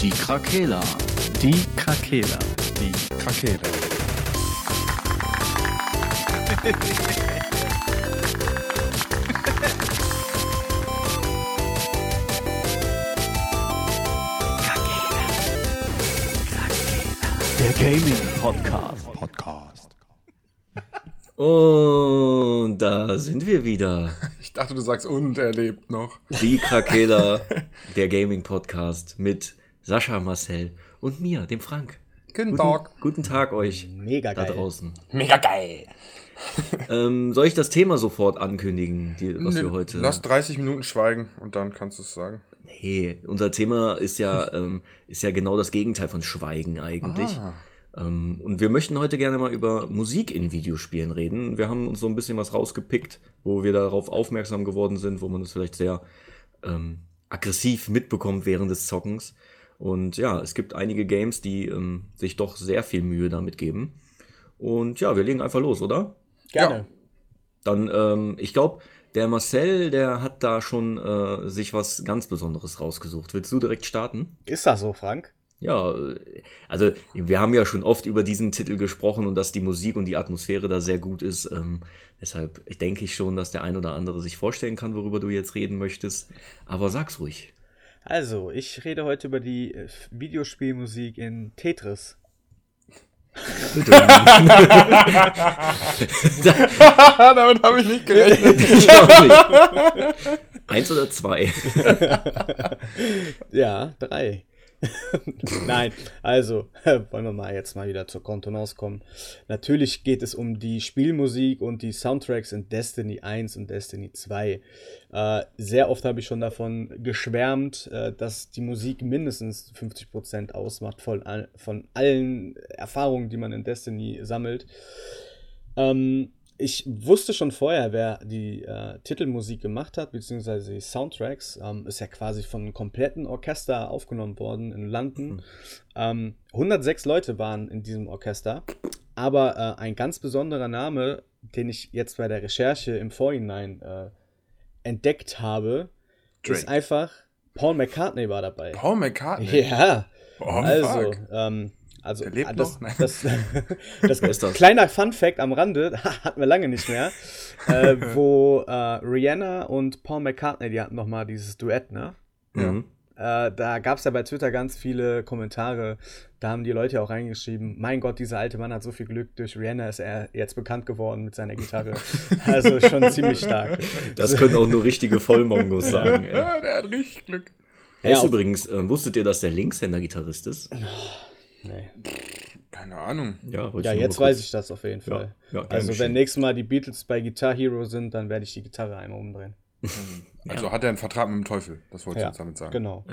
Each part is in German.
Die Krakela. Die Krakela. Die Krakela. Der Gaming Podcast. Podcast. Und da sind wir wieder. Ich dachte, du sagst und er lebt noch. Die Krakela, der Gaming Podcast mit Sascha, Marcel und mir, dem Frank. Guten Guten, Tag. guten Tag euch Mega da geil. draußen. Mega geil. Ähm, soll ich das Thema sofort ankündigen, die, was wir heute. Lass 30 Minuten schweigen und dann kannst du es sagen. Nee, unser Thema ist ja, ähm, ist ja genau das Gegenteil von Schweigen eigentlich. Ah. Ähm, und wir möchten heute gerne mal über Musik in Videospielen reden. Wir haben uns so ein bisschen was rausgepickt, wo wir darauf aufmerksam geworden sind, wo man das vielleicht sehr ähm, aggressiv mitbekommt während des Zockens. Und ja, es gibt einige Games, die ähm, sich doch sehr viel Mühe damit geben. Und ja, wir legen einfach los, oder? Gerne. Dann, ähm, ich glaube, der Marcel, der hat da schon äh, sich was ganz Besonderes rausgesucht. Willst du direkt starten? Ist das so, Frank? Ja, äh, also wir haben ja schon oft über diesen Titel gesprochen und dass die Musik und die Atmosphäre da sehr gut ist. Ähm, deshalb denke ich schon, dass der ein oder andere sich vorstellen kann, worüber du jetzt reden möchtest. Aber sag's ruhig. Also, ich rede heute über die äh, Videospielmusik in Tetris. Damit habe ich nicht gerechnet. Ich auch nicht. Eins oder zwei? Ja, drei. Nein, also wollen wir mal jetzt mal wieder zur Kontenance kommen. Natürlich geht es um die Spielmusik und die Soundtracks in Destiny 1 und Destiny 2. Äh, sehr oft habe ich schon davon geschwärmt, äh, dass die Musik mindestens 50% ausmacht von, von allen Erfahrungen, die man in Destiny sammelt. Ähm, ich wusste schon vorher, wer die äh, Titelmusik gemacht hat, beziehungsweise die Soundtracks. Ähm, ist ja quasi von einem kompletten Orchester aufgenommen worden in London. Ähm, 106 Leute waren in diesem Orchester. Aber äh, ein ganz besonderer Name, den ich jetzt bei der Recherche im Vorhinein äh, entdeckt habe, ist Drake. einfach Paul McCartney war dabei. Paul McCartney. Ja, Oh, also, ähm, also Der lebt ah, das, noch? Nein. das, das, ist das? kleiner Fun Fact am Rande hatten wir lange nicht mehr, äh, wo äh, Rihanna und Paul McCartney, die hatten noch mal dieses Duett, ne? Mhm. Äh, da gab es ja bei Twitter ganz viele Kommentare. Da haben die Leute auch reingeschrieben: Mein Gott, dieser alte Mann hat so viel Glück. Durch Rihanna ist er jetzt bekannt geworden mit seiner Gitarre. Also schon ziemlich stark. Das können auch nur richtige Vollmongos sagen. Ja. Ja, der hat richtig Glück. Er Ja, ist übrigens, äh, wusstet ihr, dass der Linkshänder-Gitarrist ist? Nee. Keine Ahnung. Ja, Ja, jetzt weiß ich das auf jeden Fall. Ja, gern also, wenn nächstes Mal die Beatles bei Guitar Hero sind, dann werde ich die Gitarre einmal umdrehen. Also hat er einen Vertrag mit dem Teufel. Das wollte ich Ja, jetzt damit sagen. genau.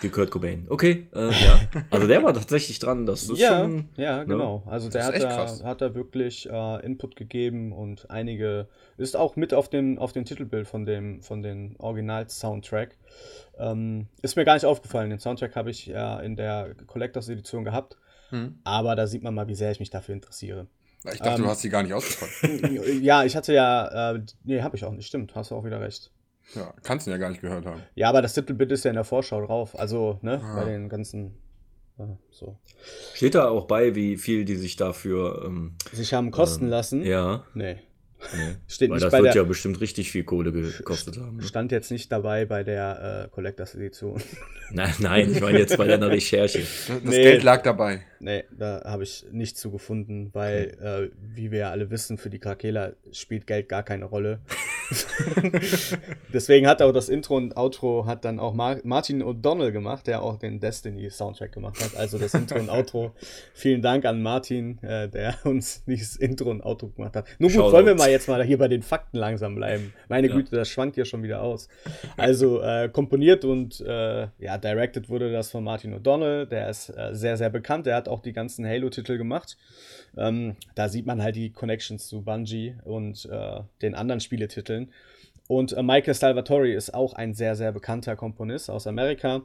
Wie Kurt Cobain. Okay, äh, ja. Also der war tatsächlich dran. Das ist Ja, schon. ja, genau. Also der hat da, hat da wirklich äh, Input gegeben und einige ist auch mit auf dem auf dem Titelbild von dem von den Original Soundtrack. Ähm, ist mir gar nicht aufgefallen. Den Soundtrack habe ich ja in der Collectors Edition gehabt, Hm. aber da sieht man mal, wie sehr ich mich dafür interessiere. Ich dachte, Ähm, du hast sie gar nicht ausgefallen. ja, ich hatte ja, äh, nee, habe ich auch nicht. Stimmt, hast du auch wieder recht. Ja, kannst du ja gar nicht gehört haben. Ja, aber das Titelbild ist ja in der Vorschau drauf. Also, ne, Ah. bei den ganzen, äh, so. Steht da auch bei, wie viel die sich dafür. Ähm, Sich haben kosten ähm, lassen? Ja. Nee. Nee. Steht Weil nicht das bei wird der, ja bestimmt richtig viel Kohle gekostet haben. Ne? stand jetzt nicht dabei bei der äh, Collectors Edition. Nein, nein, ich meine jetzt bei deiner Recherche. Das, das Nee. Geld lag dabei. nee, da habe ich nichts zu gefunden, weil, äh, wie wir ja alle wissen, für die Krakela spielt Geld gar keine Rolle. Deswegen hat auch das Intro und Outro hat dann auch Mar Martin O'Donnell gemacht, der auch den Destiny Soundtrack gemacht hat. Also das Intro und Outro. Vielen Dank an Martin, äh, der uns dieses Intro und Outro gemacht hat. Nur gut, wollen wir mal jetzt mal hier bei den Fakten langsam bleiben. Meine Ja. Güte, das schwankt hier schon wieder aus. Also äh, komponiert und äh, ja, directed wurde das von Martin O'Donnell. Der ist äh, sehr, sehr bekannt. Der hat auch die ganzen Halo-Titel gemacht. Ähm, da sieht man halt die Connections zu Bungie und äh, den anderen Spieletiteln. Und äh, Michael Salvatore ist auch ein sehr, sehr bekannter Komponist aus Amerika.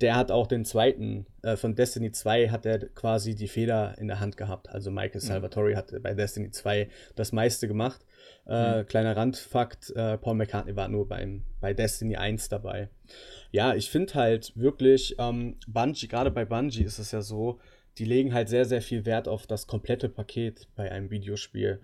Der hat auch den zweiten, äh, von Destiny 2 hat er quasi die Feder in der Hand gehabt. Also Michael mhm. Salvatore hat bei Destiny 2 das meiste gemacht. Äh, mhm. Kleiner Randfakt, äh, Paul McCartney war nur beim, bei Destiny 1 dabei. Ja, ich finde halt wirklich, ähm, Bungie, gerade bei Bungie ist es ja so, die legen halt sehr, sehr viel Wert auf das komplette Paket bei einem Videospiel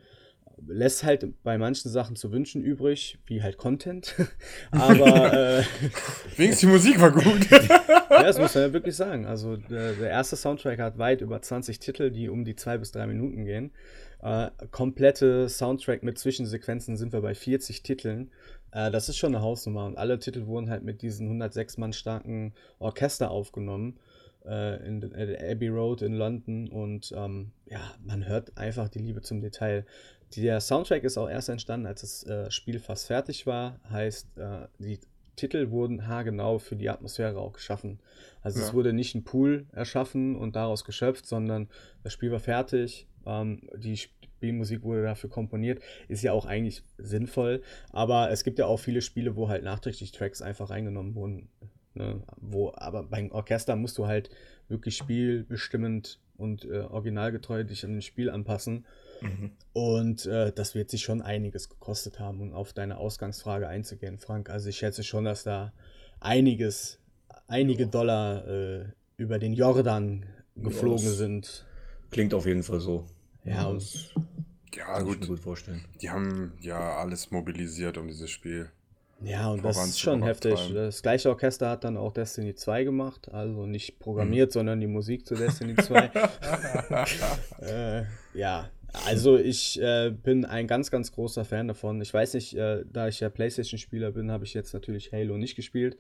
lässt halt bei manchen Sachen zu wünschen übrig, wie halt Content. Aber äh, wenigstens die Musik war gut. ja, das muss man ja wirklich sagen. Also der, der, erste Soundtrack hat weit über 20 Titel, die um die zwei bis drei Minuten gehen. Äh, komplette Soundtrack mit Zwischensequenzen sind wir bei 40 Titeln. Äh, das ist schon eine Hausnummer und alle Titel wurden halt mit diesem 106 Mann starken Orchester aufgenommen äh, in äh, Abbey Road in London und ähm, ja, man hört einfach die Liebe zum Detail. Der Soundtrack ist auch erst entstanden, als das äh, Spiel fast fertig war. Heißt, äh, die Titel wurden haargenau für die Atmosphäre auch geschaffen. Also ja. es wurde nicht ein Pool erschaffen und daraus geschöpft, sondern das Spiel war fertig. Ähm, die Spielmusik wurde dafür komponiert. Ist ja auch eigentlich sinnvoll. Aber es gibt ja auch viele Spiele, wo halt nachträglich Tracks einfach reingenommen wurden. Ne? Wo, aber beim Orchester musst du halt wirklich spielbestimmend und äh, originalgetreu dich an das Spiel anpassen. Mhm. Und äh, das wird sich schon einiges gekostet haben, um auf deine Ausgangsfrage einzugehen, Frank. Also ich schätze schon, dass da einiges, einige Dollar äh, über den Jordan geflogen ja, sind. Klingt auf jeden Fall so. Ja, und ja, gut. gut vorstellen. Die haben ja alles mobilisiert um dieses Spiel. Ja, und das ist schon heftig. Das gleiche Orchester hat dann auch Destiny 2 gemacht, also nicht programmiert, hm. sondern die Musik zu Destiny 2. äh, ja, also ich äh, bin ein ganz, ganz großer Fan davon. Ich weiß nicht, äh, da ich ja PlayStation-Spieler bin, habe ich jetzt natürlich Halo nicht gespielt.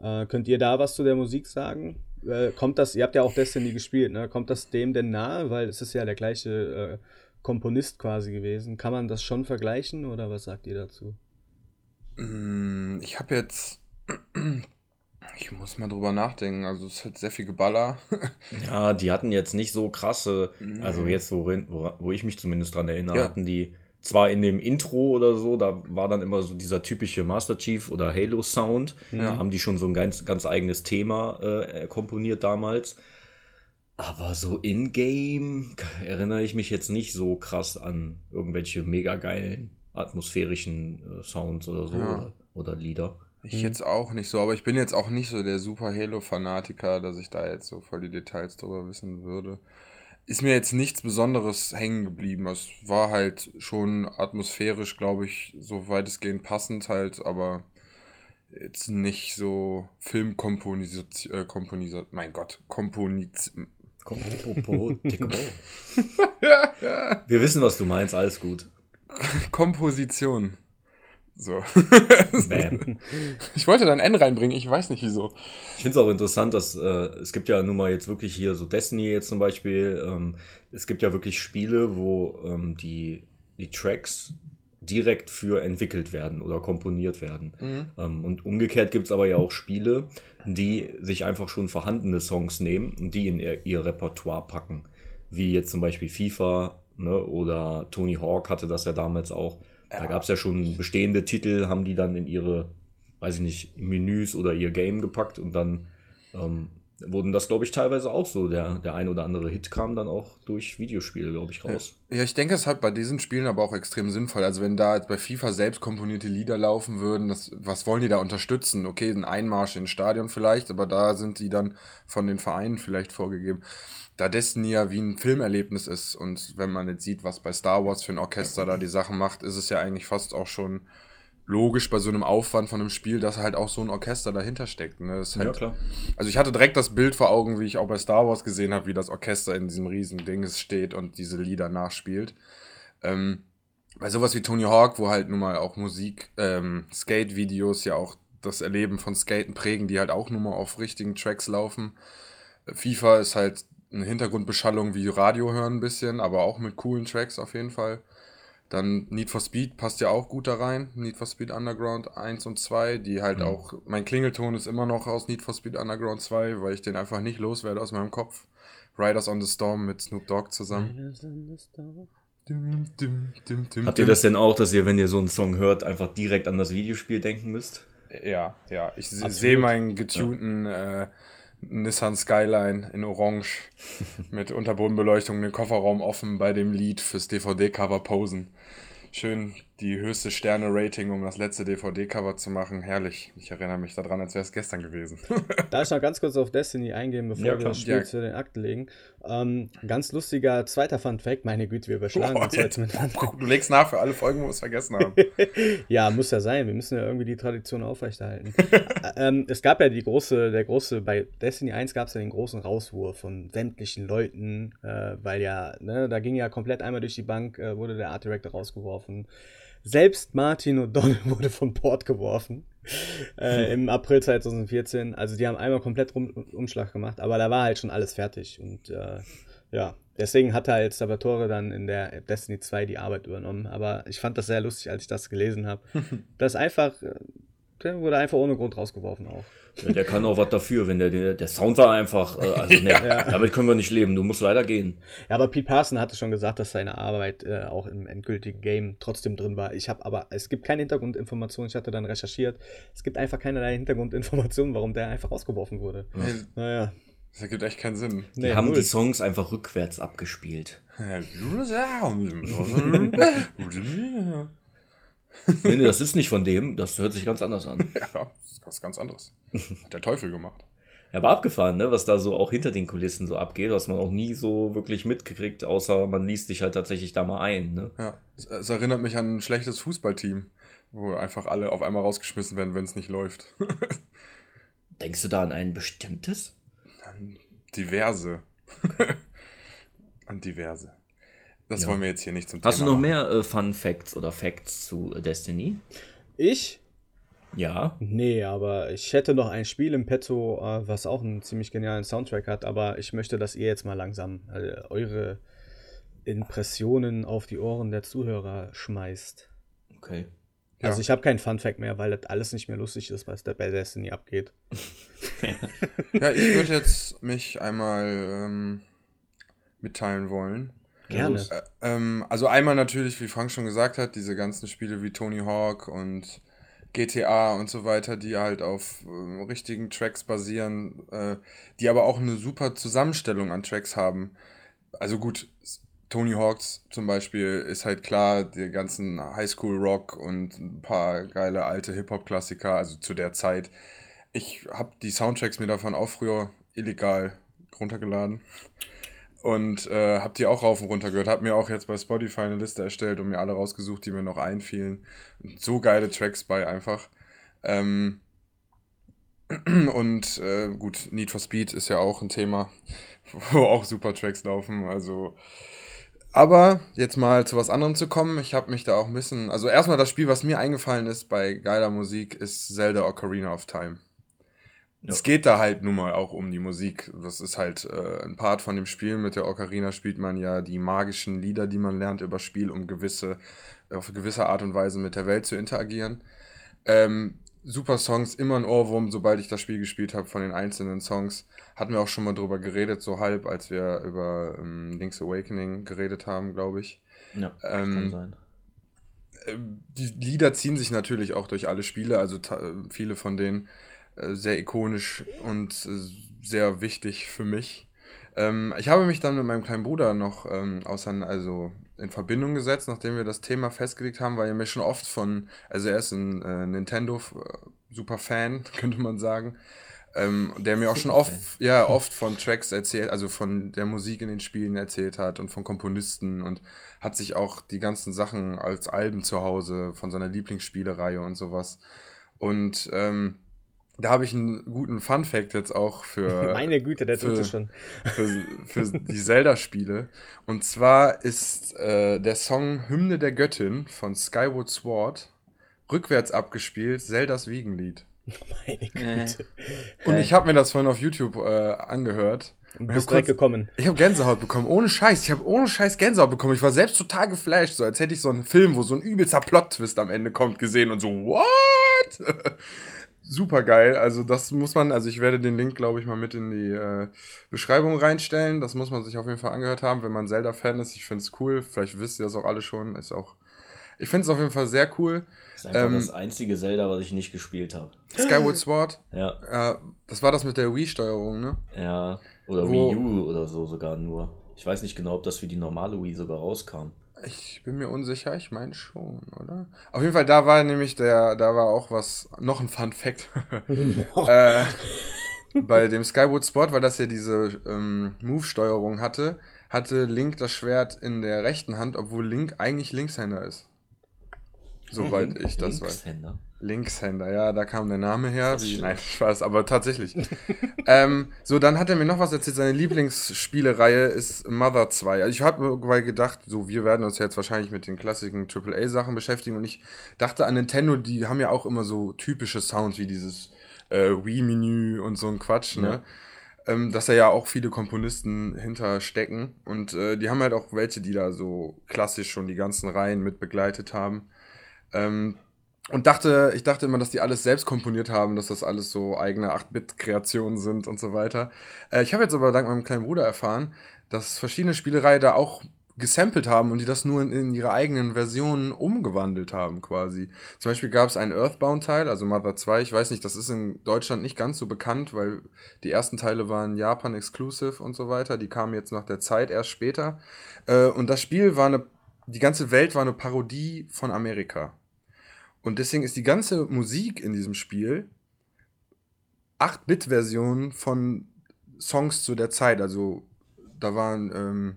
Äh, könnt ihr da was zu der Musik sagen? Äh, kommt das, ihr habt ja auch Destiny gespielt, ne? Kommt das dem denn nahe? Weil es ist ja der gleiche äh, Komponist quasi gewesen. Kann man das schon vergleichen oder was sagt ihr dazu? Mm, ich habe jetzt ich muss mal drüber nachdenken. Also es hat sehr viel Geballer. Ja, die hatten jetzt nicht so krasse, also mhm. jetzt so, wo, wo ich mich zumindest dran erinnere, Ja. hatten die zwar in dem Intro oder so, da war dann immer so dieser typische Master Chief oder Halo Sound, da haben die schon so ein ganz, ganz eigenes Thema äh, komponiert damals. Aber so in-game erinnere ich mich jetzt nicht so krass an irgendwelche mega geilen atmosphärischen äh, Sounds oder so Ja. oder, oder Lieder. Ich mhm. jetzt auch nicht so, aber ich bin jetzt auch nicht so der super Halo-Fanatiker, dass ich da jetzt so voll die Details drüber wissen würde. Ist mir jetzt nichts Besonderes hängen geblieben. Es war halt schon atmosphärisch, glaube ich, so weitestgehend passend halt, aber jetzt nicht so Filmkomponisation, äh, Komponisation, mein Gott, Komponiz... Wir wissen, was du meinst, alles gut. Komposition. So. ich wollte da ein N reinbringen, ich weiß nicht wieso. Ich finde es auch interessant, dass äh, es gibt ja nun mal jetzt wirklich hier so Destiny jetzt zum Beispiel. Ähm, es gibt ja wirklich Spiele, wo ähm, die, die Tracks direkt für entwickelt werden oder komponiert werden. Mhm. Ähm, und umgekehrt gibt es aber ja auch Spiele, die sich einfach schon vorhandene Songs nehmen und die in ihr, ihr Repertoire packen. Wie jetzt zum Beispiel FIFA ne, oder Tony Hawk hatte das ja damals auch da gab es ja schon bestehende Titel, haben die dann in ihre, weiß ich nicht, Menüs oder ihr Game gepackt und dann ähm, wurden das, glaube ich, teilweise auch so. Der, der ein oder andere Hit kam dann auch durch Videospiele, glaube ich, raus. Ja, ich denke, es halt bei diesen Spielen aber auch extrem sinnvoll. Also, wenn da jetzt bei FIFA selbst komponierte Lieder laufen würden, das, was wollen die da unterstützen? Okay, ein Einmarsch ins Stadion vielleicht, aber da sind die dann von den Vereinen vielleicht vorgegeben da Destiny ja wie ein Filmerlebnis ist und wenn man jetzt sieht, was bei Star Wars für ein Orchester da die Sachen macht, ist es ja eigentlich fast auch schon logisch bei so einem Aufwand von einem Spiel, dass halt auch so ein Orchester dahinter steckt. Ne? Halt, ja, klar. Also ich hatte direkt das Bild vor Augen, wie ich auch bei Star Wars gesehen habe, wie das Orchester in diesem riesen Ding steht und diese Lieder nachspielt. Ähm, bei sowas wie Tony Hawk, wo halt nun mal auch Musik, ähm, Skate-Videos ja auch das Erleben von Skaten prägen, die halt auch nun mal auf richtigen Tracks laufen. FIFA ist halt eine Hintergrundbeschallung wie Radio hören ein bisschen, aber auch mit coolen Tracks auf jeden Fall. Dann Need for Speed passt ja auch gut da rein. Need for Speed Underground 1 und 2, die halt mhm. auch, mein Klingelton ist immer noch aus Need for Speed Underground 2, weil ich den einfach nicht loswerde aus meinem Kopf. Riders on the Storm mit Snoop Dogg zusammen. Dum, dum, dum, dum, Habt ihr das denn auch, dass ihr, wenn ihr so einen Song hört, einfach direkt an das Videospiel denken müsst? Ja, ja. Ich sehe meinen getunten äh, Nissan Skyline in Orange mit Unterbodenbeleuchtung, den Kofferraum offen bei dem Lied fürs DVD-Cover posen. Schön die höchste Sterne-Rating, um das letzte DVD-Cover zu machen. Herrlich. Ich erinnere mich daran, als wäre es gestern gewesen. Darf ich noch ganz kurz auf Destiny eingehen, bevor Ja, wir das Spiel Ja. zu den Akten legen? Ähm, ganz lustiger zweiter Fun Fact, meine Güte, wir überschlagen Boah, uns heute mit Fun Fact. Du legst nach für alle Folgen, wo wir es vergessen haben. Ja, muss ja sein. Wir müssen ja irgendwie die Tradition aufrechterhalten. Ähm, es gab ja die große, der große, bei Destiny 1 gab es ja den großen Rauswurf von sämtlichen Leuten, äh, weil ja, ne, da ging ja komplett einmal durch die Bank, äh, wurde der Art Director rausgeworfen. Selbst Martin O'Donnell wurde vom Bord geworfen. Äh, Im April 2014. Also die haben einmal komplett rum, Umschlag gemacht, aber da war halt schon alles fertig. Und äh, ja, deswegen hat halt Salvatore dann in der Destiny 2 die Arbeit übernommen. Aber ich fand das sehr lustig, als ich das gelesen habe. das einfach, äh, der wurde einfach ohne Grund rausgeworfen auch. Ja, der kann auch was dafür, wenn der, der, der Sound war einfach, äh, also nee, damit können wir nicht leben, du musst leider gehen. Ja, aber Pete Parson hatte schon gesagt, dass seine Arbeit äh, auch im endgültigen Game trotzdem drin war. Ich habe aber, es gibt keine Hintergrundinformationen. Ich hatte dann recherchiert. Es gibt einfach keinerlei Hintergrundinformationen, warum der einfach rausgeworfen wurde. Naja. Das ergibt echt keinen Sinn. Die Nee, haben null. die Songs einfach rückwärts abgespielt. Ja, Nee, nee, das ist nicht von dem, das hört sich ganz anders an. das ist was ganz anderes. Hat der Teufel gemacht. Ja, aber abgefahren, ne, was da so auch hinter den Kulissen so abgeht, was man auch nie so wirklich mitgekriegt, außer man liest sich halt tatsächlich da mal ein, ne? Ja, es, es erinnert mich an ein schlechtes Fußballteam, wo einfach alle auf einmal rausgeschmissen werden, wenn es nicht läuft. Denkst du da an ein bestimmtes? diverse. an diverse. Das Ja. wollen wir jetzt hier nicht zum Hast du noch mehr äh, Fun Facts oder Facts zu äh, Destiny? Ich? Ja. Nee, aber ich hätte noch ein Spiel im Petto, äh, was auch einen ziemlich genialen Soundtrack hat, aber ich möchte, dass ihr jetzt mal langsam äh, eure Impressionen auf die Ohren der Zuhörer schmeißt. Okay. Ja. Also ich habe keinen Funfact mehr, weil das alles nicht mehr lustig ist, was da bei Destiny abgeht. Ja, ich würde jetzt mich einmal ähm, mitteilen wollen. Gerne. Äh, ähm, also einmal natürlich, wie Frank schon gesagt hat, diese ganzen Spiele wie Tony Hawk und GTA und so weiter, die halt auf ähm, richtigen Tracks basieren, äh, die aber auch eine super Zusammenstellung an Tracks haben. Also gut, Tony Hawks zum Beispiel ist halt klar, die ganzen Highschool Rock und ein paar geile alte Hip-Hop-Klassiker, also zu der Zeit. Ich habe die Soundtracks mir davon auch früher illegal runtergeladen und äh, hab die auch rauf und runter gehört. Hab mir auch jetzt bei Spotify eine Liste erstellt und mir alle rausgesucht, die mir noch einfielen. So geile Tracks bei einfach. Ähm, und äh, gut, Need for Speed ist ja auch ein Thema, wo auch super Tracks laufen. Also, aber jetzt mal zu was anderem zu kommen. Ich habe mich da auch ein bisschen. Also erstmal das Spiel, was mir eingefallen ist bei geiler Musik, ist Zelda Ocarina of Time. Ja. Es geht da halt nun mal auch um die Musik. Das ist halt äh, ein Part von dem Spiel. Mit der Ocarina spielt man ja die magischen Lieder, die man lernt über Spiel, um gewisse, auf gewisse Art und Weise mit der Welt zu interagieren. Ähm, super Songs, immer ein Ohrwurm, sobald ich das Spiel gespielt habe von den einzelnen Songs. Hatten wir auch schon mal drüber geredet, so halb, als wir über ähm, Link's Awakening geredet haben, glaube ich. Ja, Ähm, kann sein. Äh, die Lieder ziehen sich natürlich auch durch alle Spiele, also äh, viele von denen sehr ikonisch und äh, sehr wichtig für mich. Ähm, ich habe mich dann mit meinem kleinen Bruder noch ähm, ausein- also in Verbindung gesetzt, nachdem wir das Thema festgelegt haben, weil er mir schon oft von, also er ist ein äh, Nintendo äh, super Fan, könnte man sagen, ähm, der mir auch schon oft, ja, oft von Tracks erzählt, also von der Musik in den Spielen erzählt hat und von Komponisten und hat sich auch die ganzen Sachen als Alben zu Hause von seiner Lieblingsspielereihe und sowas. Und ähm, da habe ich einen guten Fun-Fact jetzt auch für, Meine Güte, der tut für- es schon. für, für die Zelda-Spiele. Und zwar ist äh, der Song Hymne der Göttin von Skyward Sword rückwärts abgespielt, Zeldas Wiegenlied. Meine Äh. Güte. Und ich habe mir das vorhin auf YouTube äh, angehört. Du Und ich bist hab kurz- weggekommen. Ich habe Gänsehaut bekommen, ohne Scheiß. Ich habe ohne Scheiß Gänsehaut bekommen. Ich war selbst total geflasht, so als hätte ich so einen Film, wo so ein übelster Plot-Twist am Ende kommt, gesehen und so, what? super geil. Also das muss man, also ich werde den Link, glaube ich, mal mit in die äh, Beschreibung reinstellen. Das muss man sich auf jeden Fall angehört haben, wenn man Zelda-Fan ist. Ich finde es cool. Vielleicht wisst ihr das auch alle schon. Ist auch. Ich finde es auf jeden Fall sehr cool. Das ist einfach Ähm, das einzige Zelda, was ich nicht gespielt habe. Skyward Sword, Ja, äh, das war das mit der Wii-Steuerung, ne? ja. Oder Wo- Wii U oder so sogar nur. Ich weiß nicht genau, ob das wie die normale Wii sogar rauskam. Ich bin mir unsicher, ich meine schon, oder? Auf jeden Fall, da war nämlich der, da war auch was, noch ein Fun Fact. äh, bei dem Skyward Sport, weil das ja diese ähm, Move-Steuerung hatte, hatte Link das Schwert in der rechten Hand, obwohl Link eigentlich Linkshänder ist. Soweit ich das weiß. Linkshänder. Linkshänder, ja, da kam der Name her. Wie, nein, Spaß, aber tatsächlich. ähm, so, dann hat er mir noch was erzählt. Seine Lieblingsspielereihe ist Mother 2. Also ich habe mal gedacht, so, wir werden uns jetzt wahrscheinlich mit den klassischen AAA-Sachen beschäftigen. Und ich dachte an Nintendo, die haben ja auch immer so typische Sounds wie dieses äh, Wii-Menü und so ein Quatsch, ne? Ähm, dass da ja auch viele Komponisten hinter stecken. Und äh, die haben halt auch welche, die da so klassisch schon die ganzen Reihen mit begleitet haben. Ähm, und dachte, ich dachte immer, dass die alles selbst komponiert haben, dass das alles so eigene 8-Bit-Kreationen sind und so weiter. Äh, ich habe jetzt aber dank meinem kleinen Bruder erfahren, dass verschiedene Spielereien da auch gesampelt haben und die das nur in, in ihre eigenen Versionen umgewandelt haben, quasi. Zum Beispiel gab es einen Earthbound-Teil, also Mother 2. Ich weiß nicht, das ist in Deutschland nicht ganz so bekannt, weil die ersten Teile waren Japan-exclusive und so weiter. Die kamen jetzt nach der Zeit erst später. Äh, und das Spiel war eine, die ganze Welt war eine Parodie von Amerika. Und deswegen ist die ganze Musik in diesem Spiel 8-Bit-Version von Songs zu der Zeit. Also da waren ähm,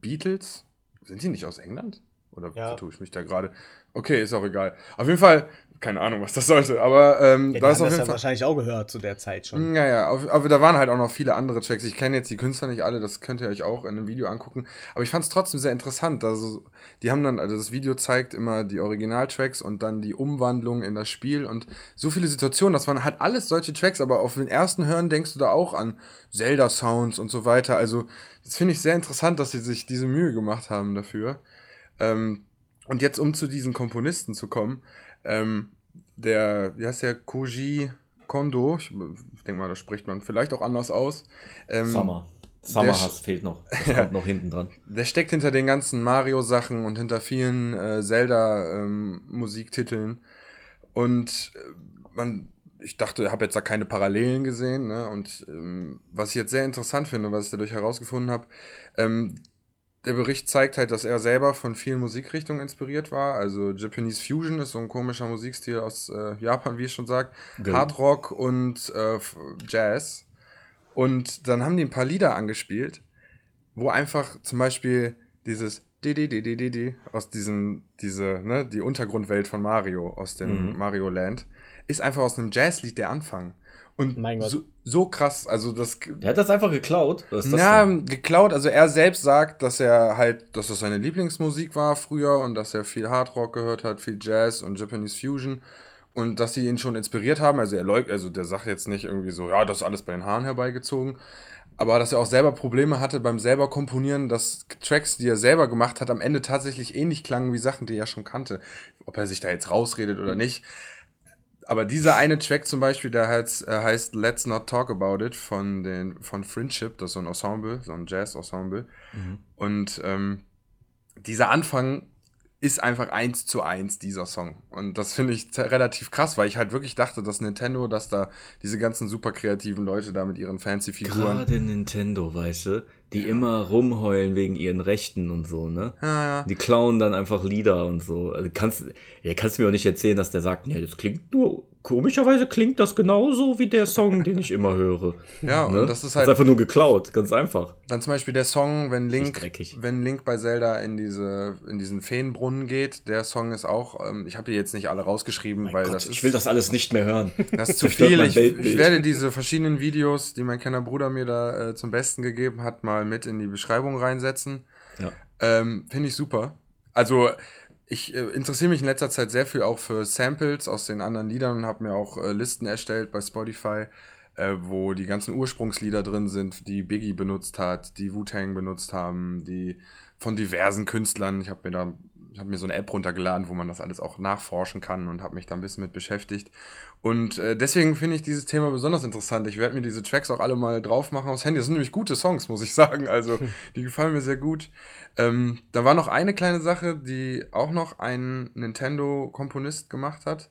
Beatles. Sind die nicht aus England? Oder Ja. vertue ich mich da gerade? Okay, ist auch egal. Auf jeden Fall, keine Ahnung, was das sollte, aber ähm, Ja, da ist auf das jeden ja Fall. wahrscheinlich auch gehört zu der Zeit schon. Ja, ja, aber da waren halt auch noch viele andere Tracks. Ich kenne jetzt die Künstler nicht alle, das könnt ihr euch auch in einem Video angucken. Aber ich fand es trotzdem sehr interessant. Also, die haben dann, also das Video zeigt immer die Originaltracks und dann die Umwandlung in das Spiel und so viele Situationen. Das waren halt alles solche Tracks, aber auf den ersten Hören denkst du da auch an Zelda-Sounds und so weiter. Also, das finde ich sehr interessant, dass sie sich diese Mühe gemacht haben dafür. Ähm, und jetzt, um zu diesen Komponisten zu kommen, ähm, der, wie heißt der, Koji Kondo, ich, denke mal, das spricht man vielleicht auch anders aus. Ähm, Summer. Summer Hass fehlt noch. Das kommt noch hinten dran. Der steckt hinter den ganzen Mario-Sachen und hinter vielen äh, Zelda-Musiktiteln. und äh, man, ich dachte, ich habe jetzt da keine Parallelen gesehen. Ne? Und ähm, was ich jetzt sehr interessant finde, was ich dadurch herausgefunden habe, ähm, der Bericht zeigt halt, dass er selber von vielen Musikrichtungen inspiriert war. Also Japanese Fusion ist so ein komischer Musikstil aus äh, Japan, wie ich schon sagt. Genau. Hard Rock und äh, Jazz. Und dann haben die ein paar Lieder angespielt, wo einfach zum Beispiel dieses di di di di di di aus diesem, diese, ne, die Untergrundwelt von Mario, aus dem Mhm. Mario Land, ist einfach aus einem Jazzlied der Anfang. Und Mein Gott. so, so krass, also das Der hat das einfach geklaut. Was ja, denn? geklaut. Also er selbst sagt, dass er halt, dass das seine Lieblingsmusik war früher und dass er viel Hardrock gehört hat, viel Jazz und Japanese Fusion und dass sie ihn schon inspiriert haben. Also er leugnet, also der sagt jetzt nicht irgendwie so, ja, das ist alles bei den Haaren herbeigezogen. Aber dass er auch selber Probleme hatte beim selber komponieren, dass Tracks, die er selber gemacht hat, am Ende tatsächlich ähnlich klangen wie Sachen, die er schon kannte. Ob er sich da jetzt rausredet oder nicht. Aber dieser eine Track zum Beispiel, der heißt, äh, heißt Let's Not Talk About It von, den, von Friendship, das ist so ein Ensemble, so ein Jazz-Ensemble. Und ähm, dieser Anfang ist einfach eins zu eins dieser Song. Und das finde ich relativ krass, weil ich halt wirklich dachte, dass Nintendo, dass da diese ganzen super kreativen Leute da mit ihren fancy Figuren. Gerade Nintendo, weißt du, die immer rumheulen wegen ihren Rechten und so, ne? Ja, ja. Die klauen dann einfach Lieder und so. Also kannst, ja, kannst du mir auch nicht erzählen, dass der sagt, nee, das klingt nur, komischerweise klingt das genauso wie der Song, den ich immer höre. Ja, Ne? und das ist Das halt. ist einfach nur geklaut, ganz einfach. Dann zum Beispiel der Song, wenn Link, wenn Link bei Zelda in diese, in diesen Feenbrunnen geht, der Song ist auch, ähm, ich habe die jetzt nicht alle rausgeschrieben, weil Gott, das ist, ich will das alles nicht mehr hören. das ist zu viel. mein Ich, ich werde diese verschiedenen Videos, die mein kleiner Bruder mir da äh, zum Besten gegeben hat, mal mit in die Beschreibung reinsetzen. Ja. Ähm, Finde ich super. Also, ich äh, interessiere mich in letzter Zeit sehr viel auch für Samples aus den anderen Liedern und habe mir auch äh, Listen erstellt bei Spotify, äh, wo die ganzen Ursprungslieder drin sind, die Biggie benutzt hat, die Wu-Tang benutzt haben, die von diversen Künstlern. Ich habe mir da habe mir so eine App runtergeladen, wo man das alles auch nachforschen kann und habe mich da ein bisschen mit beschäftigt. Und äh, deswegen finde ich dieses Thema besonders interessant. Ich werde mir diese Tracks auch alle mal drauf machen aufs Handy. Das sind nämlich gute Songs, muss ich sagen. Also die gefallen mir sehr gut. Ähm, da war noch eine kleine Sache, die auch noch ein Nintendo-Komponist gemacht hat.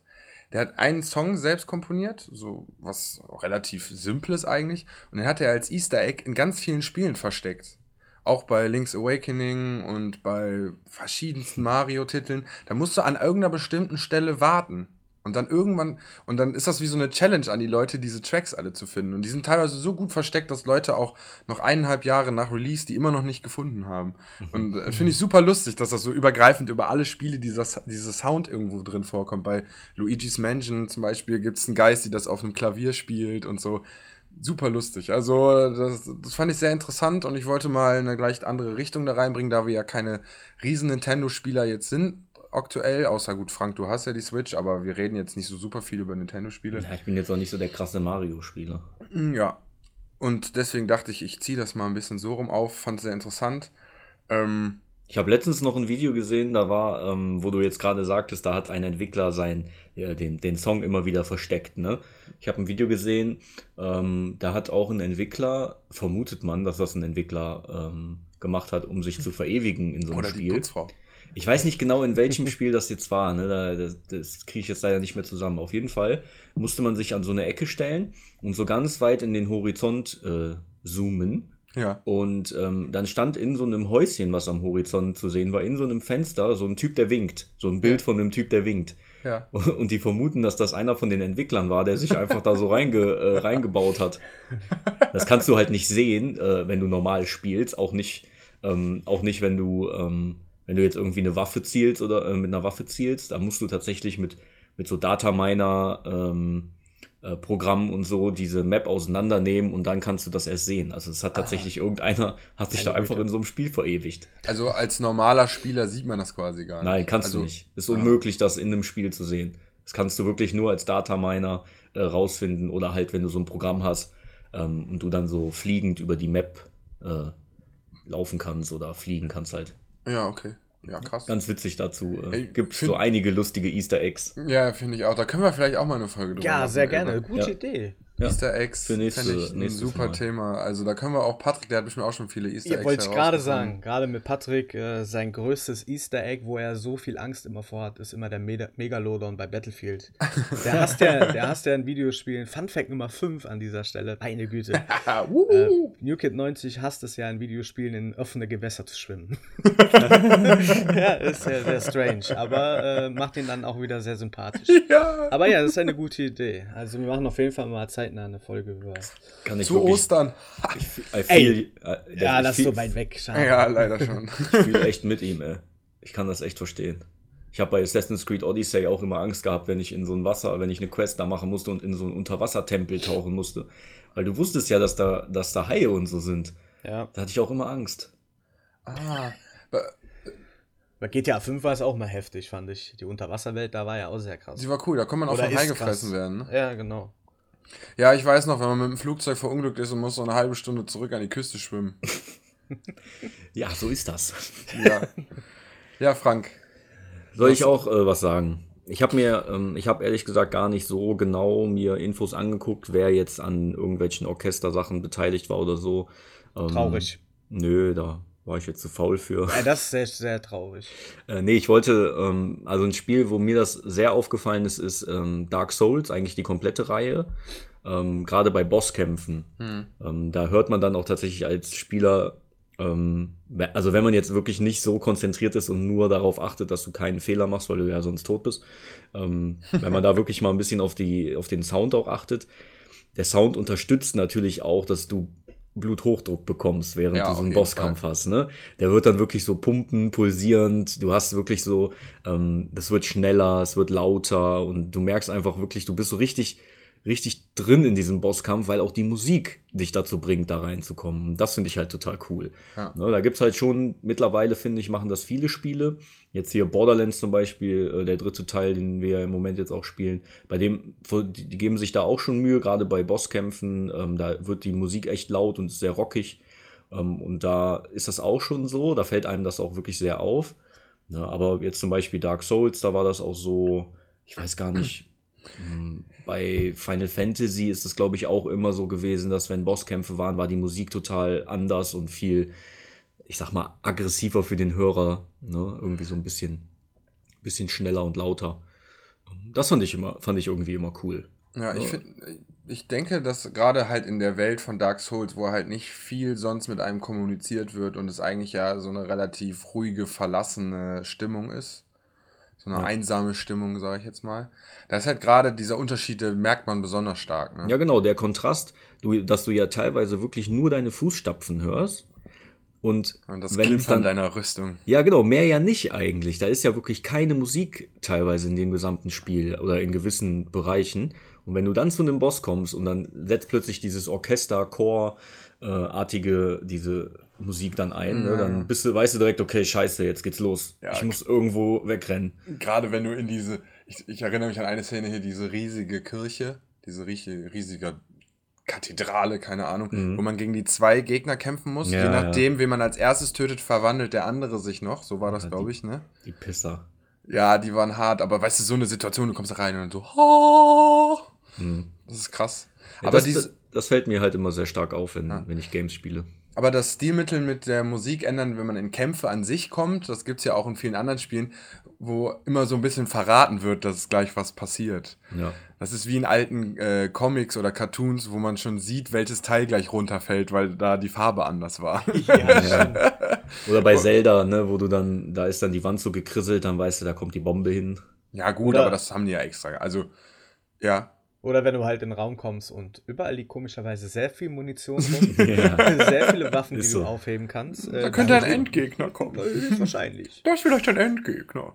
Der hat einen Song selbst komponiert, so was relativ simples eigentlich. Und den hat er als Easter Egg in ganz vielen Spielen versteckt. Auch bei Link's Awakening und bei verschiedensten Mario-Titeln. Da musst du an irgendeiner bestimmten Stelle warten. Und dann irgendwann, und dann ist das wie so eine Challenge an die Leute, diese Tracks alle zu finden. Und die sind teilweise so gut versteckt, dass Leute auch noch eineinhalb Jahre nach Release die immer noch nicht gefunden haben. Und äh, finde ich super lustig, dass das so übergreifend über alle Spiele dieser, dieser Sound irgendwo drin vorkommt. Bei Luigi's Mansion zum Beispiel gibt es einen Geist, die das auf einem Klavier spielt und so. Super lustig. Also, das, das fand ich sehr interessant und ich wollte mal eine gleich andere Richtung da reinbringen, da wir ja keine riesen Nintendo-Spieler jetzt sind aktuell, außer gut, Frank, du hast ja die Switch, aber wir reden jetzt nicht so super viel über Nintendo-Spiele. Ja, ich bin jetzt auch nicht so der krasse Mario-Spieler. Ja. Und deswegen dachte ich, ich ziehe das mal ein bisschen so rum auf, fand es sehr interessant. Ähm, ich habe letztens noch ein Video gesehen, da war, ähm, wo du jetzt gerade sagtest, da hat ein Entwickler sein, ja, den, den Song immer wieder versteckt. Ne? Ich habe ein Video gesehen, ähm, da hat auch ein Entwickler, vermutet man, dass das ein Entwickler ähm, gemacht hat, um sich zu verewigen in so einem oder Spiel. die Putzfrau. Ich weiß nicht genau, in welchem Spiel das jetzt war. Ne? Da, das das kriege ich jetzt leider nicht mehr zusammen. Auf jeden Fall musste man sich an so eine Ecke stellen und so ganz weit in den Horizont äh, zoomen. Ja. Und ähm, dann stand in so einem Häuschen, was am Horizont zu sehen war, in so einem Fenster, so ein Typ, der winkt. So ein Bild von einem Typ, der winkt. Ja. Und die vermuten, dass das einer von den Entwicklern war, der sich einfach da so reinge, äh, reingebaut hat. Das kannst du halt nicht sehen, äh, wenn du normal spielst. Auch nicht, ähm, auch nicht wenn du, ähm, wenn du jetzt irgendwie eine Waffe zielst oder äh, mit einer Waffe zielst. Da musst du tatsächlich mit, mit so Dataminer ähm, äh, Programmen und so diese Map auseinandernehmen und dann kannst du das erst sehen. Also es hat tatsächlich irgendeiner, hat sich da einfach in so einem Spiel verewigt. Also als normaler Spieler sieht man das quasi gar nicht. Nein, kannst also, du nicht. Ist unmöglich, das in einem Spiel zu sehen. Das kannst du wirklich nur als Dataminer äh, rausfinden oder halt, wenn du so ein Programm hast ähm, und du dann so fliegend über die Map äh, laufen kannst oder fliegen kannst halt. Ja, okay. Ja, krass. Ganz witzig dazu. Äh, Gibt so einige lustige Easter Eggs. Ja, finde ich auch. Da können wir vielleicht auch mal eine Folge drüber Ja, machen. sehr gerne. Über Gute Ja. Idee. Ja. Easter Eggs Für nächste- fände ich ein super Mal. Thema. Also da können wir auch, Patrick, der hat bestimmt auch schon viele Easter Ja, Eggs wollte ich gerade sagen, gerade mit Patrick, äh, sein größtes Easter Egg, wo er so viel Angst immer vorhat, ist immer der Meda Megalodon bei Battlefield. Der hasst ja, der hasst ja in Videospielen. Fun Fact Nummer 5 an dieser Stelle. Meine Güte. Äh, wuhu. Newkid 90 hasst es ja in Videospielen in offene Gewässer zu schwimmen. ja, ist sehr, sehr strange, aber äh, macht ihn dann auch wieder sehr sympathisch. ja. Aber ja, das ist eine gute Idee. Also wir machen auf jeden Fall mal zeitnah eine Folge über. Kann ich Zu wirklich, Ostern. I feel, äh, Ja, ich das ist so weit weg. Schade. Ja, leider schon. Ich fühle echt mit ihm, ey. Ich kann das echt verstehen. Ich habe bei Assassin's Creed Odyssey auch immer Angst gehabt, wenn ich in so ein Wasser, wenn ich eine Quest da machen musste und in so einen Unterwassertempel tauchen musste. Weil du wusstest ja, dass da, dass da Haie und so sind. Ja. Da hatte ich auch immer Angst. ah, Bei GTA 5 war es auch mal heftig, fand ich. Die Unterwasserwelt, da war ja auch sehr krass. die war cool. Da kann man auch Oder von Hai gefressen krass. werden. Ne? Ja, genau. Ja, ich weiß noch, wenn man mit dem Flugzeug verunglückt ist und muss so eine halbe Stunde zurück an die Küste schwimmen. Ja, so ist das. Ja, ja Frank. Soll ich auch äh, was sagen? Ich habe mir, ähm, ich habe ehrlich gesagt gar nicht so genau mir Infos angeguckt, wer jetzt an irgendwelchen Orchestersachen beteiligt war oder so. Ähm, Traurig. Nö, da war ich jetzt zu faul für. Ja, das ist sehr, sehr traurig. Äh, nee, ich wollte, ähm, also ein Spiel, wo mir das sehr aufgefallen ist, ist ähm, Dark Souls, eigentlich die komplette Reihe. Ähm, Gerade bei Bosskämpfen. Ähm, da hört man dann auch tatsächlich als Spieler, ähm, also wenn man jetzt wirklich nicht so konzentriert ist und nur darauf achtet, dass du keinen Fehler machst, weil du ja sonst tot bist, ähm, wenn man da wirklich mal ein bisschen auf, die, auf den Sound auch achtet. Der Sound unterstützt natürlich auch, dass du Bluthochdruck bekommst, während Ja, du so einen Bosskampf hast. Ne? Der wird dann wirklich so pumpen, pulsierend. Du hast wirklich so, ähm, das wird schneller, es wird lauter und du merkst einfach wirklich, du bist so richtig, richtig drin in diesem Bosskampf, weil auch die Musik dich dazu bringt, da reinzukommen. Das finde ich halt total cool. Ja. Ne, da gibt's halt schon, mittlerweile finde ich, machen das viele Spiele. Jetzt hier Borderlands zum Beispiel, äh, der dritte Teil, den wir im Moment jetzt auch spielen. Bei dem, die, geben sich da auch schon Mühe, gerade bei Bosskämpfen. Ähm, da wird die Musik echt laut und sehr rockig. Ähm, und da ist das auch schon so. Da fällt einem das auch wirklich sehr auf. Ne, aber jetzt zum Beispiel Dark Souls, da war das auch so, ich weiß gar nicht, hm, bei Final Fantasy ist es, glaube ich, auch immer so gewesen, dass wenn Bosskämpfe waren, war die Musik total anders und viel, ich sag mal, aggressiver für den Hörer. Ne? Irgendwie so ein bisschen, bisschen schneller und lauter. Das fand ich immer, fand ich irgendwie immer cool. Ja, ich, find, ich denke, dass gerade halt in der Welt von Dark Souls, wo halt nicht viel sonst mit einem kommuniziert wird und es eigentlich ja so eine relativ ruhige, verlassene Stimmung ist, so eine Ja. einsame Stimmung, sage ich jetzt mal, da ist halt gerade dieser Unterschied, den merkt man besonders stark. Ne? Ja, genau, der Kontrast, du, dass du ja teilweise wirklich nur deine Fußstapfen hörst. Und, Und das wenn dann deiner Rüstung. Ja, genau, mehr ja nicht eigentlich. Da ist ja wirklich keine Musik teilweise in dem gesamten Spiel oder in gewissen Bereichen. Und wenn du dann zu einem Boss kommst und dann setzt plötzlich dieses Orchester, Chor, äh, artige, diese Musik dann ein, ne, Ja. dann bist du, weißt du direkt, okay, scheiße, jetzt geht's los. Ja. Ich muss irgendwo wegrennen. Gerade wenn du in diese, ich, ich erinnere mich an eine Szene hier, diese riesige Kirche, diese riesige, riesige Kathedrale, keine Ahnung, Mhm. wo man gegen die zwei Gegner kämpfen muss. Ja, Je nachdem, wen man als erstes tötet, verwandelt der andere sich noch. So war das, Ja, glaube ich, ne? Die Pisser. Ja, die waren hart, aber weißt du, so eine Situation, du kommst da rein und dann so, oh, Mhm. das ist krass. Ja, aber, das, dies, das, fällt mir halt immer sehr stark auf, wenn, Ja. wenn ich Games spiele. aber das Stilmittel mit der Musik ändern, wenn man in Kämpfe an sich kommt, das gibt's ja auch in vielen anderen Spielen, wo immer so ein bisschen verraten wird, dass gleich was passiert. Ja. Das ist wie in alten äh, Comics oder Cartoons, wo man schon sieht, welches Teil gleich runterfällt, weil da die Farbe anders war. Ja, stimmt. Oder bei Zelda, ne, wo du dann, da ist dann die Wand so gekrisselt, dann weißt du, da kommt die Bombe hin. Ja, gut, Oder- aber das haben die ja extra. Also, ja. Oder wenn du halt in den Raum kommst und überall liegt komischerweise sehr viel Munition rum, Ja. sehr viele Waffen, die Ist du so. aufheben kannst. Da Äh, könnte ein Endgegner kommen. Wahrscheinlich. Das ist vielleicht ein Endgegner.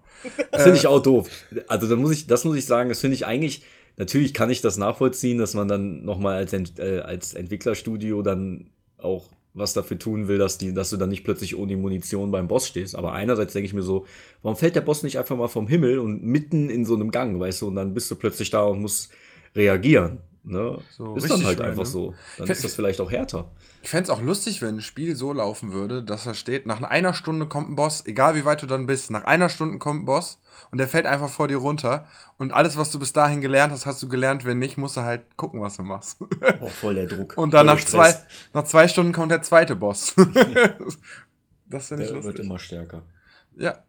Das finde ich auch doof. Also da muss ich, das muss ich sagen, das finde ich eigentlich, natürlich kann ich das nachvollziehen, dass man dann nochmal als, Ent, äh, als Entwicklerstudio dann auch was dafür tun will, dass, die, dass du dann nicht plötzlich ohne Munition beim Boss stehst. Aber einerseits denke ich mir so, warum fällt der Boss nicht einfach mal vom Himmel und mitten in so einem Gang, weißt du, und dann bist du plötzlich da und musst reagieren. Ne? So, ist dann halt einfach so. Dann ist das vielleicht auch härter. Ich fände es auch lustig, wenn ein Spiel so laufen würde, dass da steht, nach einer Stunde kommt ein Boss, egal wie weit du dann bist, nach einer Stunde kommt ein Boss und der fällt einfach vor dir runter und alles, was du bis dahin gelernt hast, hast du gelernt, wenn nicht, musst du halt gucken, was du machst. Boah, voll der Druck. Und dann Voll nach zwei, nach zwei Stunden kommt der zweite Boss. das finde ich Der wird lustig. immer stärker. Ja.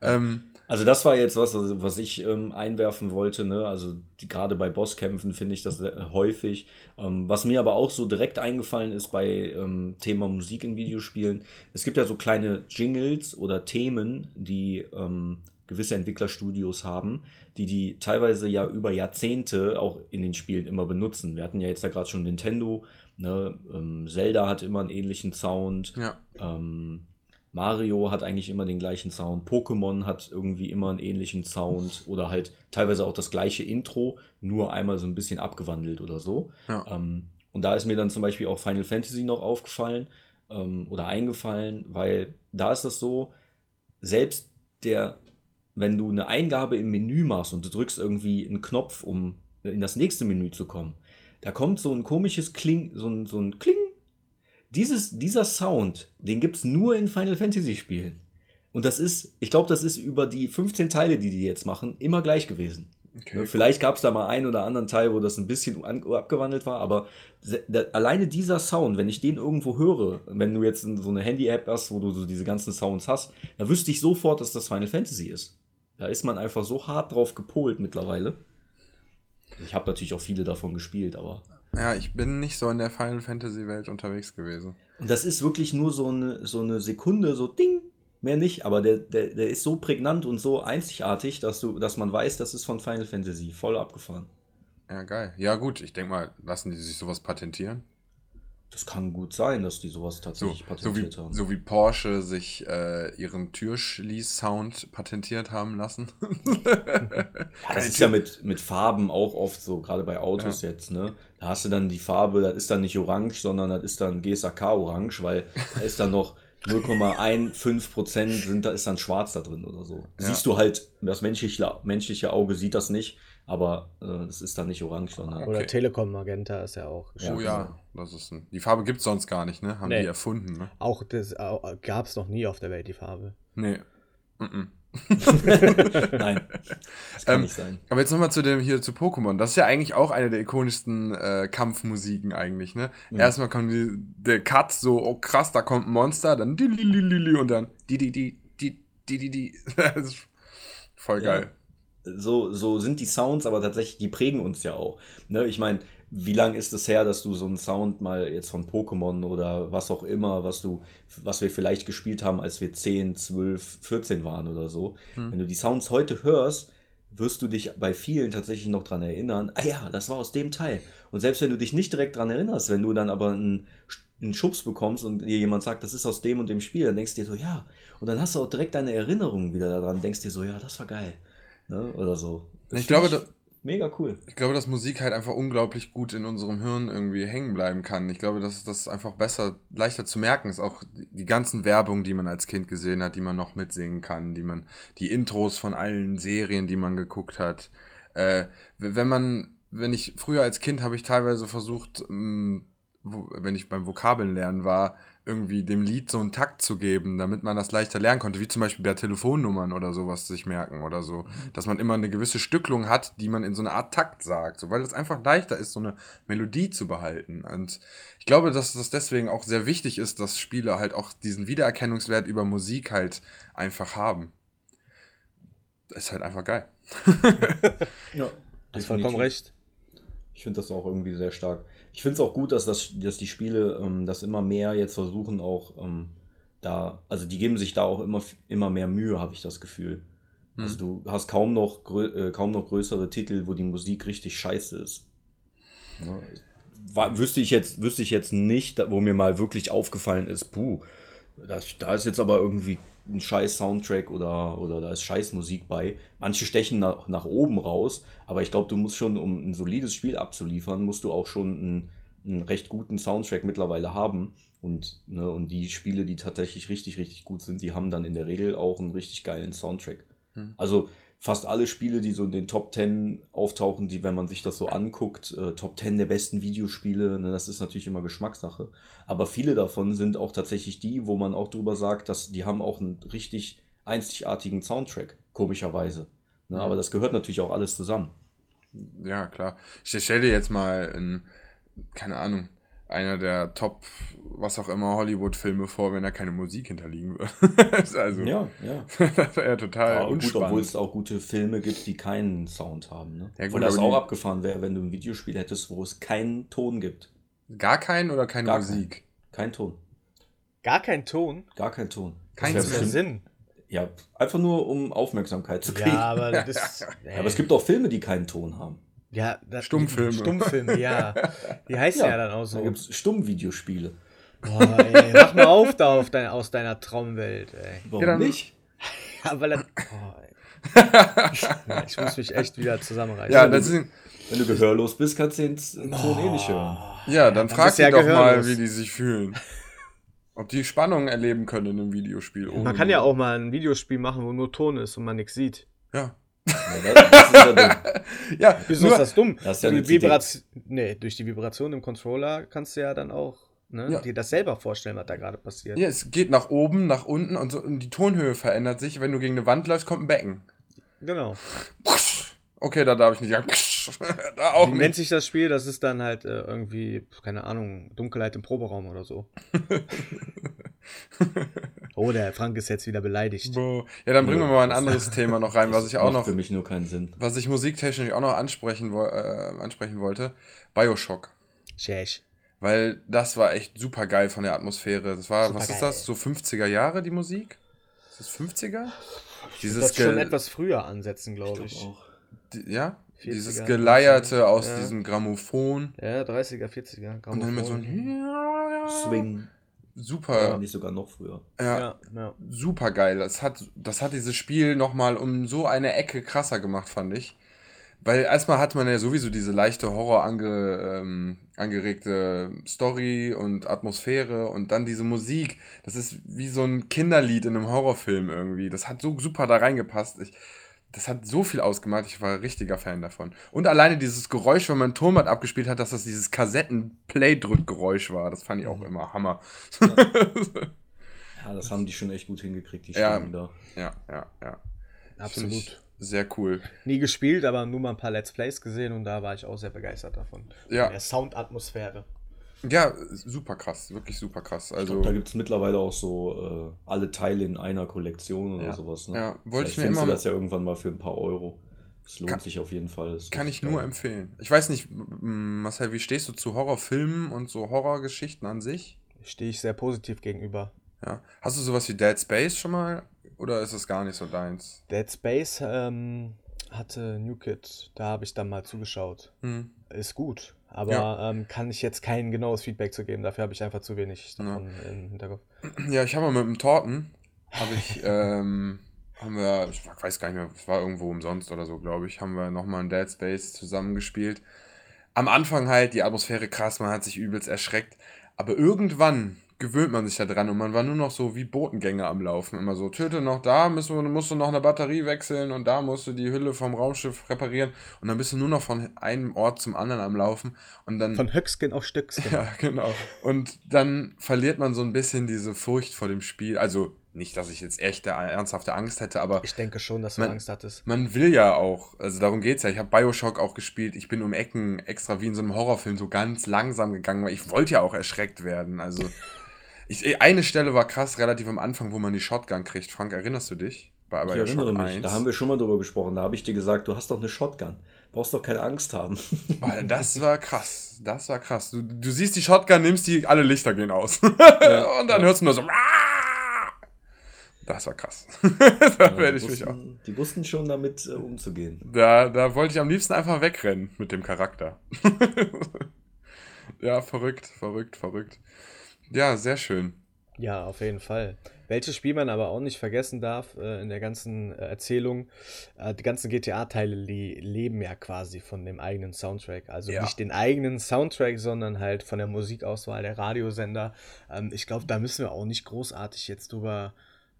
Ähm, Also das war jetzt was, was ich ähm, einwerfen wollte, ne? Also die, gerade bei Bosskämpfen finde ich das sehr häufig. Ähm, was mir aber auch so direkt eingefallen ist bei ähm, Thema Musik in Videospielen, es gibt ja so kleine Jingles oder Themen, die ähm, gewisse Entwicklerstudios haben, die die teilweise ja über Jahrzehnte auch in den Spielen immer benutzen. Wir hatten ja jetzt ja gerade schon Nintendo, ne? ähm, Zelda hat immer einen ähnlichen Sound. ja. Ähm, Mario hat eigentlich immer den gleichen Sound. Pokémon hat irgendwie immer einen ähnlichen Sound oder halt teilweise auch das gleiche Intro, nur einmal so ein bisschen abgewandelt oder so. Ja. Ähm, und da ist mir dann zum Beispiel auch Final Fantasy noch aufgefallen ähm, oder eingefallen, weil da ist das so, selbst der, wenn du eine Eingabe im Menü machst und du drückst irgendwie einen Knopf, um in das nächste Menü zu kommen, da kommt so ein komisches Kling, so ein, so ein Kling. Dieses, dieser Sound, den gibt es nur in Final Fantasy Spielen. Und das ist, ich glaube, das ist über die 15 Teile, die die jetzt machen, immer gleich gewesen. Okay. Ne, Vielleicht gab es da mal einen oder anderen Teil, wo das ein bisschen an, abgewandelt war, aber alleine dieser Sound, wenn ich den irgendwo höre, wenn du jetzt so eine Handy-App hast, wo du so diese ganzen Sounds hast, da wüsste ich sofort, dass das Final Fantasy ist. Da ist man einfach so hart drauf gepolt mittlerweile. Ich habe natürlich auch viele davon gespielt, aber. Ja, ich bin nicht so in der Final Fantasy Welt unterwegs gewesen. Und das ist wirklich nur so eine, so eine Sekunde, so Ding, mehr nicht, aber der, der, der ist so prägnant und so einzigartig, dass, du, dass man weiß, das ist von Final Fantasy. Voll abgefahren. Ja, geil. Ja, gut, ich denke mal, lassen die sich sowas patentieren? Das kann gut sein, dass die sowas So, tatsächlich so, wie, patentiert haben. so wie Porsche sich äh, ihren Türschließ-Sound patentiert haben lassen. Ja, das ist ja mit, mit Farben auch oft so, gerade bei Autos jetzt, ne? Da hast du dann die Farbe, das ist dann nicht orange, sondern das ist dann GSAK-Orange, weil da ist dann noch 0,15% sind, da ist dann schwarz da drin oder so. Ja. Siehst du halt, das menschliche, menschliche Auge sieht das nicht, aber äh, es ist dann nicht orange, sondern. Oder Okay. Telekom Magenta ist ja auch. Oh ja, das ist ein, die Farbe gibt es sonst gar nicht, ne? Haben Nee. die erfunden, ne? Auch das gab es noch nie auf der Welt, die Farbe. Nee. Nein, das kann Ähm, nicht sein. Aber jetzt nochmal zu dem hier zu Pokémon. Das ist ja eigentlich auch eine der ikonischsten äh, Kampfmusiken eigentlich, ne? Erstmal kommt die, der Cut so, oh krass, da kommt ein Monster, dann di li li li li und dann di di di di di di di. Das ist voll Ja. So, so sind die Sounds, aber tatsächlich, die prägen uns ja auch. Ne? Ich meine, wie lange ist es her, dass du so einen Sound mal jetzt von Pokémon oder was auch immer, was du, was wir vielleicht gespielt haben, als wir 10, 12, 14 waren oder so. Wenn du die Sounds heute hörst, wirst du dich bei vielen tatsächlich noch dran erinnern, ah ja, das war aus dem Teil. Und selbst wenn du dich nicht direkt dran erinnerst, wenn du dann aber einen, einen Schubs bekommst und dir jemand sagt, das ist aus dem und dem Spiel, dann denkst du dir so, ja. Und dann hast du auch direkt deine Erinnerungen wieder daran, denkst dir so, ja, das war geil. Ne? Oder so. Das Ich glaube, da, mega cool. ich glaube, dass Musik halt einfach unglaublich gut in unserem Hirn irgendwie hängen bleiben kann. Ich glaube, dass das einfach besser, leichter zu merken ist. Auch die- ganzen Werbungen, die man als Kind gesehen hat, die man noch mitsingen kann, die man, die Intros von allen Serien, die man geguckt hat. Äh, wenn man, wenn ich früher als Kind habe ich teilweise versucht, mh, wenn ich beim Vokabeln lernen war, irgendwie dem Lied so einen Takt zu geben, damit man das leichter lernen konnte, wie zum Beispiel bei Telefonnummern oder sowas sich merken oder so. Dass man immer eine gewisse Stücklung hat, die man in so eine Art Takt sagt, so, weil es einfach leichter ist, so eine Melodie zu behalten. Und ich glaube, dass das deswegen auch sehr wichtig ist, dass Spiele halt auch diesen Wiedererkennungswert über Musik halt einfach haben. Das ist halt einfach geil. Ja, Hast vollkommen recht. Ich finde das auch irgendwie sehr stark. Ich finde es auch gut, dass, das, dass die Spiele ähm, das immer mehr jetzt versuchen, auch ähm, da, also die geben sich da auch immer, immer mehr Mühe, habe ich das Gefühl. Also du hast kaum noch, äh, kaum noch größere Titel, wo die Musik richtig scheiße ist. Ja, war, wüsste, ich jetzt, wüsste ich jetzt nicht, wo mir mal wirklich aufgefallen ist, puh, das, da ist jetzt aber irgendwie ein scheiß Soundtrack oder, oder da ist scheiß Musik bei. Manche stechen nach, nach oben raus, aber ich glaube, du musst schon, um ein solides Spiel abzuliefern, musst du auch schon einen, einen recht guten Soundtrack mittlerweile haben. Und, ne, und die Spiele, die tatsächlich richtig, richtig gut sind, die haben dann in der Regel auch einen richtig geilen Soundtrack. Also fast alle Spiele, die so in den Top 10 auftauchen, die, wenn man sich das so anguckt, äh, Top 10 der besten Videospiele, ne, das ist natürlich immer Geschmackssache. Aber viele davon sind auch tatsächlich die, wo man auch drüber sagt, dass die haben auch einen richtig einzigartigen Soundtrack, komischerweise. Ne, aber das gehört natürlich auch alles zusammen. Ja, klar. Ich stell dir jetzt mal in, keine Ahnung, einer der Top, was auch immer, Hollywood-Filme vor, wenn da keine Musik hinterliegen würde. also, Ja, ja. das wäre total Ja, gut, obwohl es auch gute Filme gibt, die keinen Sound haben. Ne? Ja, gut, Obwohl das auch die- abgefahren wäre, wenn du ein Videospiel hättest, wo es keinen Ton gibt. Gar keinen oder keine Gar Musik? Kein Ton. Gar kein Ton. Gar kein Ton. Kein Sinn. der bestimmt- Sinn. Ja, einfach nur um Aufmerksamkeit zu kriegen. Ja, aber das. Ja, aber es gibt auch Filme, die keinen Ton haben. Ja, das, Stummfilme. Stummfilme, ja. Die heißt ja, dann auch Da so. gibt es Stummvideospiele. Boah, ey, mach mal auf da auf dein, aus deiner Traumwelt, ey. Warum dann- nicht? Ja, weil er, oh, ey. Ich muss mich echt wieder zusammenreißen. Ja, das ist, Wenn du gehörlos bist, kannst du den Ton eh nicht hören. ja, dann dann frag die ja doch mal, gehörlos. wie die sich fühlen. Ob die Spannung erleben können in einem Videospiel. ohne Man kann ja auch mal ein Videospiel machen, wo nur Ton ist und man nichts sieht. Ja. Ja, das, das ist ja dumm. Ja, Wieso nur, ist das dumm? Das ist ja die Vibration, nee, durch die Vibration im Controller kannst du ja dann auch ne, Ja. dir das selber vorstellen, was da gerade passiert. ja, es geht nach oben, nach unten und, so, und die Tonhöhe verändert sich. Wenn du gegen eine Wand läufst, kommt ein Becken. Genau. Okay, da darf ich nicht sagen. Da auch Wie nennt nicht. sich das Spiel? Das ist dann halt äh, irgendwie, keine Ahnung, Dunkelheit im Proberaum oder so. oh, der Frank ist jetzt wieder beleidigt. Boah. Ja, dann bringen wir mal ein anderes Thema noch rein, was ich auch Macht noch, für mich nur keinen Sinn. was ich musiktechnisch auch noch ansprechen, wo, äh, ansprechen wollte. Bioshock. Schäsch. Weil das war echt super geil von der Atmosphäre. Das war, was ist Supergeil. das? So 50er Jahre, die Musik? Ist das 50er? Dieses Das schon etwas früher ansetzen, glaube ich. auch. die, ja? 40er, Dieses Geleierte aus ja. diesem Grammophon. Ja, 30er, 40er. Und dann mit so Grammophon. ein Swing. Ja, super, nicht sogar noch früher. ja, Ja, ja. super geil. Das hat, das hat dieses Spiel nochmal um so eine Ecke krasser gemacht, fand ich. Weil erstmal hat man ja sowieso diese leichte Horror ange, ähm, angeregte Story und Atmosphäre und dann diese Musik. Das ist wie so ein Kinderlied in einem Horrorfilm irgendwie. Das hat so super da reingepasst. Ich, das hat so viel ausgemacht. Ich war ein richtiger Fan davon. Und alleine dieses Geräusch, wenn man Tonband abgespielt hat, dass das dieses Kassetten-Play-Drückgeräusch war. Das fand ich auch immer Hammer. Ja, Ja, das haben die schon echt gut hingekriegt, die Ja. Stimmen da. Ja, ja, ja. Absolut. Sehr cool. Nie gespielt, aber nur mal ein paar Let's Plays gesehen und da war ich auch sehr begeistert davon. Ja. Von Der Soundatmosphäre. Ja, super krass, wirklich super krass. Ich Also, glaub, da gibt es mittlerweile auch so äh, alle Teile in einer Kollektion oder Ja. sowas. Ne? Ja, wollte ich Vielleicht mir immer- du das ja irgendwann mal für ein paar Euro. Das lohnt Kann- sich auf jeden Fall. Kann ich richtig nur geil. empfehlen. Ich weiß nicht, Marcel, wie stehst du zu Horrorfilmen und so Horrorgeschichten an sich? Stehe ich sehr positiv gegenüber. Ja. Hast du sowas wie Dead Space schon mal? Oder ist es gar nicht so deins? Dead Space ähm, hatte New Kid, da habe ich dann mal zugeschaut. Hm. Ist gut, aber Ja. ähm, kann ich jetzt kein genaues Feedback zu geben. Dafür habe ich einfach zu wenig davon im Hinterkopf. Ja, ich habe mal mit dem Torten, habe ich, ähm, haben wir, ich weiß gar nicht mehr, es war irgendwo umsonst oder so, glaube ich, haben wir nochmal ein Dead Space zusammengespielt. Am Anfang halt die Atmosphäre krass, man hat sich übelst erschreckt. Aber irgendwann gewöhnt man sich da dran und man war nur noch so wie Botengänge am Laufen. Immer so, töte noch da, müssen wir, musst du noch eine Batterie wechseln und da musst du die Hülle vom Raumschiff reparieren. Und dann bist du nur noch von einem Ort zum anderen am Laufen. Und dann. Von Höckskin auf Stückskin. Ja, genau. Und dann verliert man so ein bisschen diese Furcht vor dem Spiel. Also nicht, dass ich jetzt echte, ernsthafte Angst hätte, aber Ich denke schon, dass du Man- Angst hattest. man will ja auch, also darum geht's ja. Ich habe Bioshock auch gespielt. Ich bin um Ecken extra wie in so einem Horrorfilm so ganz langsam gegangen, weil ich wollte ja auch erschreckt werden. Also ich, eine Stelle war krass, relativ am Anfang, wo man die Shotgun kriegt. Frank, erinnerst du dich? Bei Ich erinnere mich, 1. da haben wir schon mal drüber gesprochen. Da habe ich dir gesagt, du hast doch eine Shotgun. Brauchst doch keine Angst haben. Das war krass. Das war krass. Du, du siehst die Shotgun, nimmst die, alle Lichter gehen aus. Ja, Und dann ja. hörst du nur so. Das war krass. da werde ich die, mich auch. wussten, die wussten schon damit äh, umzugehen. Da, da wollte ich am liebsten einfach wegrennen mit dem Charakter. ja, verrückt, verrückt, verrückt. Ja, sehr schön. Ja, auf jeden Fall. Welches Spiel man aber auch nicht vergessen darf äh, in der ganzen äh, Erzählung, äh, die ganzen GTA-Teile li- leben ja quasi von dem eigenen Soundtrack. Also Ja. nicht den eigenen Soundtrack, sondern halt von der Musikauswahl der Radiosender. Ähm, ich glaube, da müssen wir auch nicht großartig jetzt drüber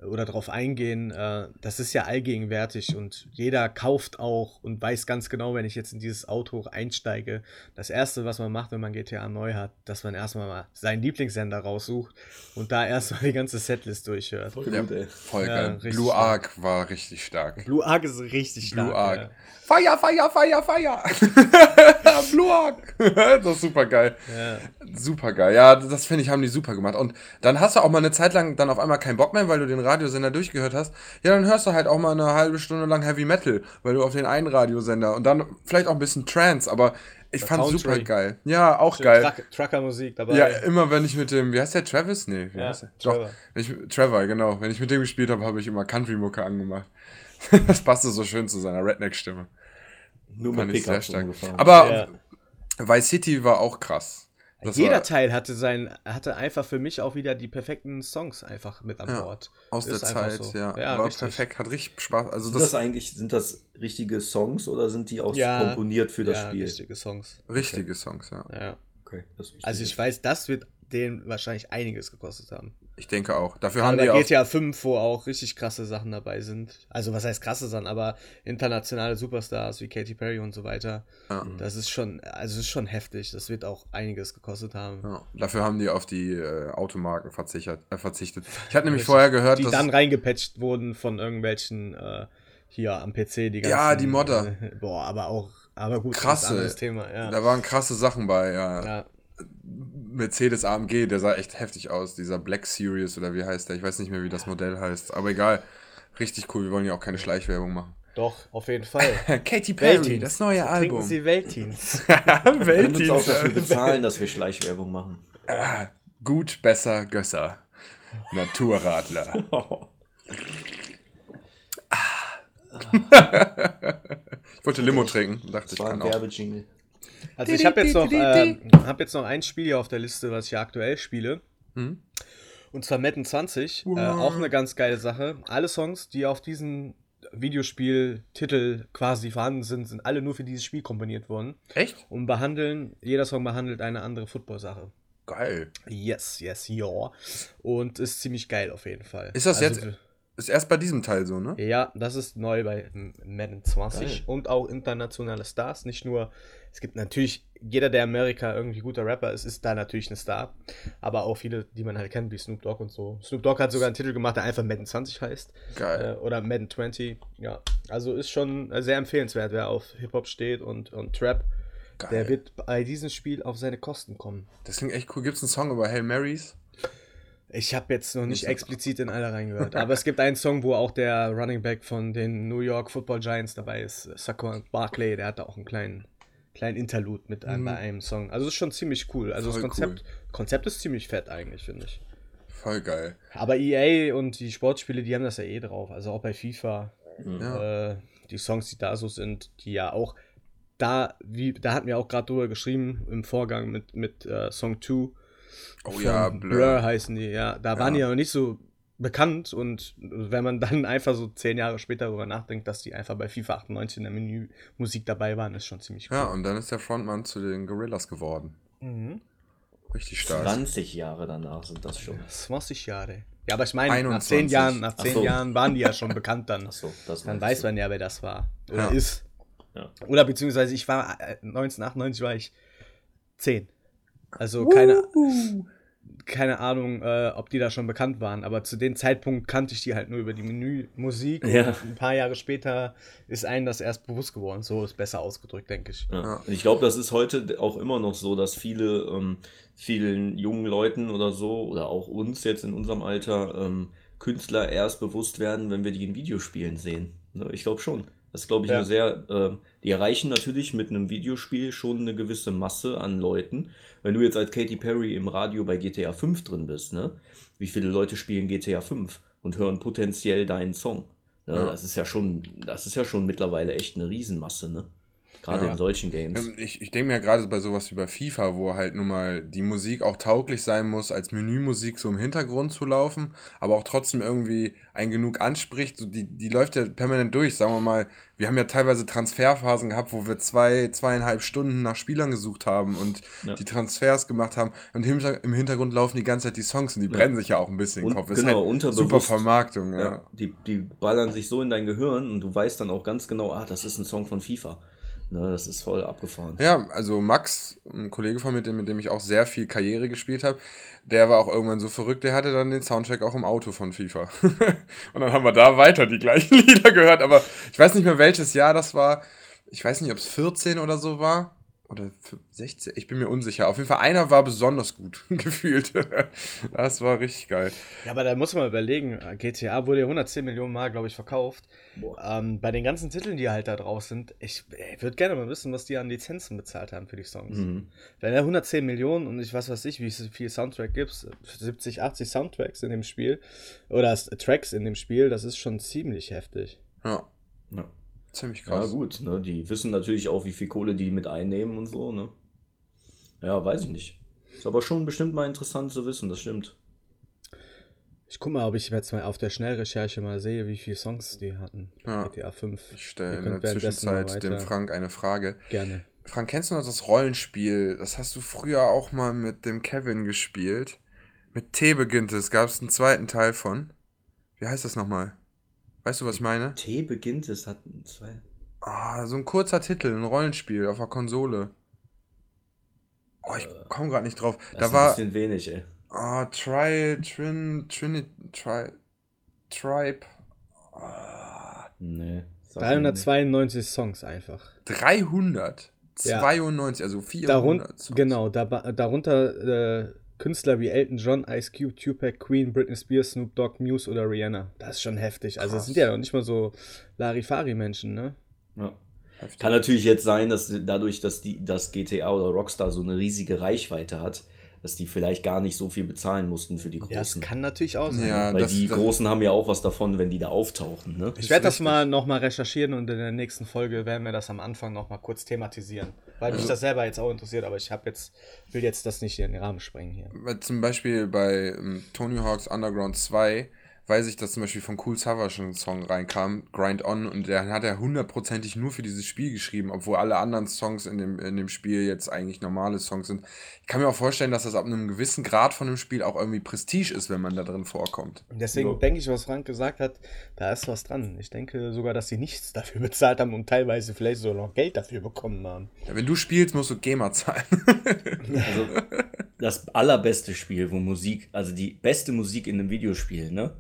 oder drauf eingehen. Äh, das ist ja allgegenwärtig und jeder kauft auch und weiß ganz genau, wenn ich jetzt in dieses Auto einsteige, das erste, was man macht, wenn man GTA neu hat, dass man erstmal mal seinen Lieblingssender raussucht und da erstmal die ganze Setlist durchhört. Voll Ja, voll Ja, geil. richtig Blue stark. Ark war richtig stark. Blue Ark ist richtig Blue stark. Ark. Ja. Fire, Fire, Fire, Fire! Blue Ark! das ist super geil. Ja. Super geil. Ja, das finde ich, haben die super gemacht. Und dann hast du auch mal eine Zeit lang dann auf einmal keinen Bock mehr, weil du den Radiosender durchgehört hast. Ja, dann hörst du halt auch mal eine halbe Stunde lang Heavy Metal, weil du auf den einen Radiosender und dann vielleicht auch ein bisschen Trance, aber ich fand super geil. Ja, auch geil. Truck, Trucker-Musik dabei. Ja, immer wenn ich mit dem, wie heißt der, Travis? Nee, wie Ja, heißt der? Trevor. Doch, ich, Trevor, genau. Wenn ich mit dem gespielt habe, habe ich immer Country-Mucke angemacht. das passte so schön zu seiner Redneck-Stimme. Nur mit Pickups. Aber Ja. Vice City war auch krass. Das Jeder war Teil hatte sein, hatte einfach für mich auch wieder die perfekten Songs einfach mit an Ja, Bord. aus der Ist einfach Zeit, so. ja. Ja, war richtig. perfekt, hat richtig Spaß. Also sind das, das eigentlich, sind das richtige Songs oder sind die auch Ja, komponiert für das ja, Spiel? richtige Songs. richtige Songs, ja. Ja. Okay, das ist Also ich weiß, das wird denen wahrscheinlich einiges gekostet haben. Ich denke auch. Dafür haben Aber die bei auch. GTA 5, wo auch richtig krasse Sachen dabei sind. Also was heißt krasse Sachen, aber internationale Superstars wie Katy Perry und so weiter. Ja. Das ist schon, also ist schon heftig. Das wird auch einiges gekostet haben. Ja, dafür haben die auf die äh, Automarken verzichtet, äh, verzichtet. Ich hatte nämlich vorher gehört, die dass. dann reingepatcht wurden von irgendwelchen äh, hier am PC die Ja, die Modder. Boah, aber auch, aber gut, Krasse. Thema. Ja. Da waren krasse Sachen bei, ja. Mercedes AMG, der sah echt heftig aus. Dieser Black Series oder wie heißt der? Ich weiß nicht mehr, wie das Modell heißt. Aber egal. Richtig cool. Wir wollen ja auch keine Schleichwerbung machen. Doch, auf jeden Fall. Katy Weltteens. das neue Trinken Album. Sie Weltteens. Wir können uns auch dafür bezahlen, dass wir Schleichwerbung machen. Ah, Gut, besser, Gösser. Naturradler. Ich wollte Limo trinken. Dachte, Das ich war ein kann auch. Werbejingle. Also ich habe jetzt noch, äh, hab jetzt noch ein Spiel hier auf der Liste, was ich hier aktuell spiele. Hm? Und zwar Madden 20. Äh, Wow. auch eine ganz geile Sache. Alle Songs, die auf diesem Videospieltitel quasi vorhanden sind, sind alle nur für dieses Spiel komponiert worden. Echt? Und behandeln, jeder Song behandelt eine andere Football-Sache. Geil. Yes, yes, ja. Und ist ziemlich geil auf jeden Fall. Ist das Also, jetzt- ist erst bei diesem Teil so, ne? Ja, das ist neu bei Madden 20 Geil. und auch internationale Stars. Nicht nur, es gibt natürlich, jeder, der Amerika irgendwie guter Rapper ist, ist da natürlich ein Star. Aber auch viele, die man halt kennt, wie Snoop Dogg und so. Snoop Dogg hat sogar einen Titel gemacht, der einfach Madden 20 heißt. Geil. Äh, oder Madden 20. Ja, also ist schon sehr empfehlenswert, wer auf Hip-Hop steht und, und Trap. Geil. Der wird bei diesem Spiel auf seine Kosten kommen. Das klingt echt cool. Gibt es einen Song über Hail Marys? Ich habe jetzt noch nicht explizit in alle reingehört, aber es gibt einen Song, wo auch der Running Back von den New York Football Giants dabei ist, Saquon Barkley, der hat da auch einen kleinen, kleinen Interlude mit einem, bei einem Song. Also ist schon ziemlich cool. Also das Voll Konzept, Konzept ist ziemlich fett eigentlich, finde ich. Voll geil. Aber EA und die Sportspiele, die haben das ja eh drauf. Also auch bei FIFA, Ja. äh, die Songs, die da so sind, die ja auch da, wie, da hatten wir auch gerade drüber geschrieben im Vorgang mit, mit äh, Song 2. Oh Von ja, Blur. Blur. heißen die, ja. Da waren Ja. die ja noch nicht so bekannt und wenn man dann einfach so zehn Jahre später darüber nachdenkt, dass die einfach bei FIFA 98 in der Menü-Musik dabei waren, ist schon ziemlich cool. Ja, und dann ist der Frontmann zu den Gorillas geworden. Mhm. Richtig stark. 20 Jahre danach sind das schon. 20 Jahre. Ja, aber ich meine, nach 21. zehn Jahren, nach Ach zehn so. Jahren waren die ja schon bekannt dann. Achso, das Dann weiß man ja, wer das war. Oder Ja. ist. Ja. Oder beziehungsweise ich war äh, 1998 war ich 10. Also keine, keine Ahnung, äh, ob die da schon bekannt waren, aber zu dem Zeitpunkt kannte ich die halt nur über die Menümusik. Ja. Und ein paar Jahre später ist einem das erst bewusst geworden. So ist besser ausgedrückt, denke ich. Ja. Ich glaube, das ist heute auch immer noch so, dass viele, ähm, vielen jungen Leuten oder so, oder auch uns jetzt in unserem Alter, ähm, Künstler erst bewusst werden, wenn wir die in Videospielen sehen. Ne? Ich glaube schon. Das glaube ich, Ja. eine sehr, ähm, die erreichen natürlich mit einem Videospiel schon eine gewisse Masse an Leuten. Wenn du jetzt als Katy Perry im Radio bei GTA 5 drin bist, ne? Wie viele Leute spielen GTA 5 und hören potenziell deinen Song? Ne? Ja. Das ist ja schon, das ist ja schon mittlerweile echt eine Riesenmasse, ne? Gerade Ja. in solchen Games. Ähm, Ich, ich denke mir gerade bei sowas wie bei FIFA, wo halt nun mal die Musik auch tauglich sein muss, als Menümusik so im Hintergrund zu laufen, aber auch trotzdem irgendwie ein genug anspricht. So die, die läuft ja permanent durch, sagen wir mal. Wir haben ja teilweise Transferphasen gehabt, wo wir zwei, zweieinhalb Stunden nach Spielern gesucht haben und Ja. die Transfers gemacht haben. Und im Hinter- im Hintergrund laufen die ganze Zeit die Songs und die brennen sich ja auch ein bisschen im Kopf. genau, super unterbewusst. Vermarktung, ja. Ja, die, die ballern sich so in dein Gehirn und du weißt dann auch ganz genau, ah, das ist ein Song von FIFA. Ne, das ist voll abgefahren. Ja, also Max, ein Kollege von mir, dem- mit dem ich auch sehr viel Karriere gespielt habe, der war auch irgendwann so verrückt, der hatte dann den Soundtrack auch im Auto von FIFA. und dann haben wir da weiter die gleichen Lieder gehört, aber ich weiß nicht mehr welches Jahr das war. Ich weiß nicht, ob es 14 oder so war. Oder 16, ich bin mir unsicher. Auf jeden Fall einer war besonders gut gefühlt. das war richtig geil. Ja, aber da muss man überlegen, GTA wurde ja 110 Millionen Mal, glaube ich, verkauft. Ähm, bei den ganzen Titeln, die halt da drauf sind, ich, ich würde gerne mal wissen, was die an Lizenzen bezahlt haben für die Songs. Mhm. Wenn er 110 Millionen und ich weiß was ich, wie viel Soundtrack gibt, 70, 80 Soundtracks in dem Spiel oder Tracks in dem Spiel, das ist schon ziemlich heftig. Ja, Ja. Ziemlich ja, krass. gut, ne, die wissen natürlich auch, wie viel Kohle die mit einnehmen und so, ne? Ja, weiß ich nicht. Ist aber schon bestimmt mal interessant zu wissen, das stimmt. Ich guck mal, ob ich jetzt mal auf der Schnellrecherche mal sehe, wie viele Songs die hatten. Ja. GTA 5. Ich stelle in der Zwischenzeit dem Frank eine Frage. Gerne. Frank, kennst du noch das Rollenspiel? Das hast du früher auch mal mit dem Kevin gespielt. Mit T beginnt es. Gab es einen zweiten Teil von? Wie heißt das nochmal? Weißt du, was ich meine? T beginnt, es hat zwei. Ah, so ein kurzer Titel, ein Rollenspiel auf der Konsole. Oh, ich komme gerade nicht drauf. Das Da ist ein war bisschen wenig, ey. ah, Trial, Trin, Trinit, Tri, Tribe. Ah, Nee. sag mir nicht. 392 Songs einfach. 392, also 400. Darun Songs. genau, da, darunter äh, Künstler wie Elton John, Ice Cube, Tupac, Queen, Britney Spears, Snoop Dogg, Muse oder Rihanna. Das ist schon heftig. Also es sind ja noch nicht mal so Larifari-Menschen, ne? Ja. Heftig. Kann natürlich jetzt sein, dass dadurch, dass die, dass GTA oder Rockstar so eine riesige Reichweite hat, dass die vielleicht gar nicht so viel bezahlen mussten für die Ja, Großen. das kann natürlich auch sein. Ja, Weil das- die das- Großen haben ja auch was davon, wenn die da auftauchen. Ne? Ich werde das mal nochmal recherchieren und in der nächsten Folge werden wir das am Anfang nochmal kurz thematisieren. Weil mich Also- das selber jetzt auch interessiert, aber ich habe jetzt, will jetzt das nicht in den Rahmen sprengen hier. Zum Beispiel bei ähm, Tony Hawk's Underground 2 weiß ich, dass zum Beispiel von Cool Savage ein Song reinkam, Grind On, und der hat er hundertprozentig nur für dieses Spiel geschrieben, obwohl alle anderen Songs in dem, in dem Spiel jetzt eigentlich normale Songs sind. Ich kann mir auch vorstellen, dass das ab einem gewissen Grad von dem Spiel auch irgendwie Prestige ist, wenn man da drin vorkommt. Deswegen Ja. denke ich, was Frank gesagt hat, da ist was dran. Ich denke sogar, dass sie nichts dafür bezahlt haben und teilweise vielleicht sogar noch Geld dafür bekommen haben. Ja, wenn du spielst, musst du GEMA zahlen. Also das allerbeste Spiel, wo Musik, also die beste Musik in einem Videospiel, ne?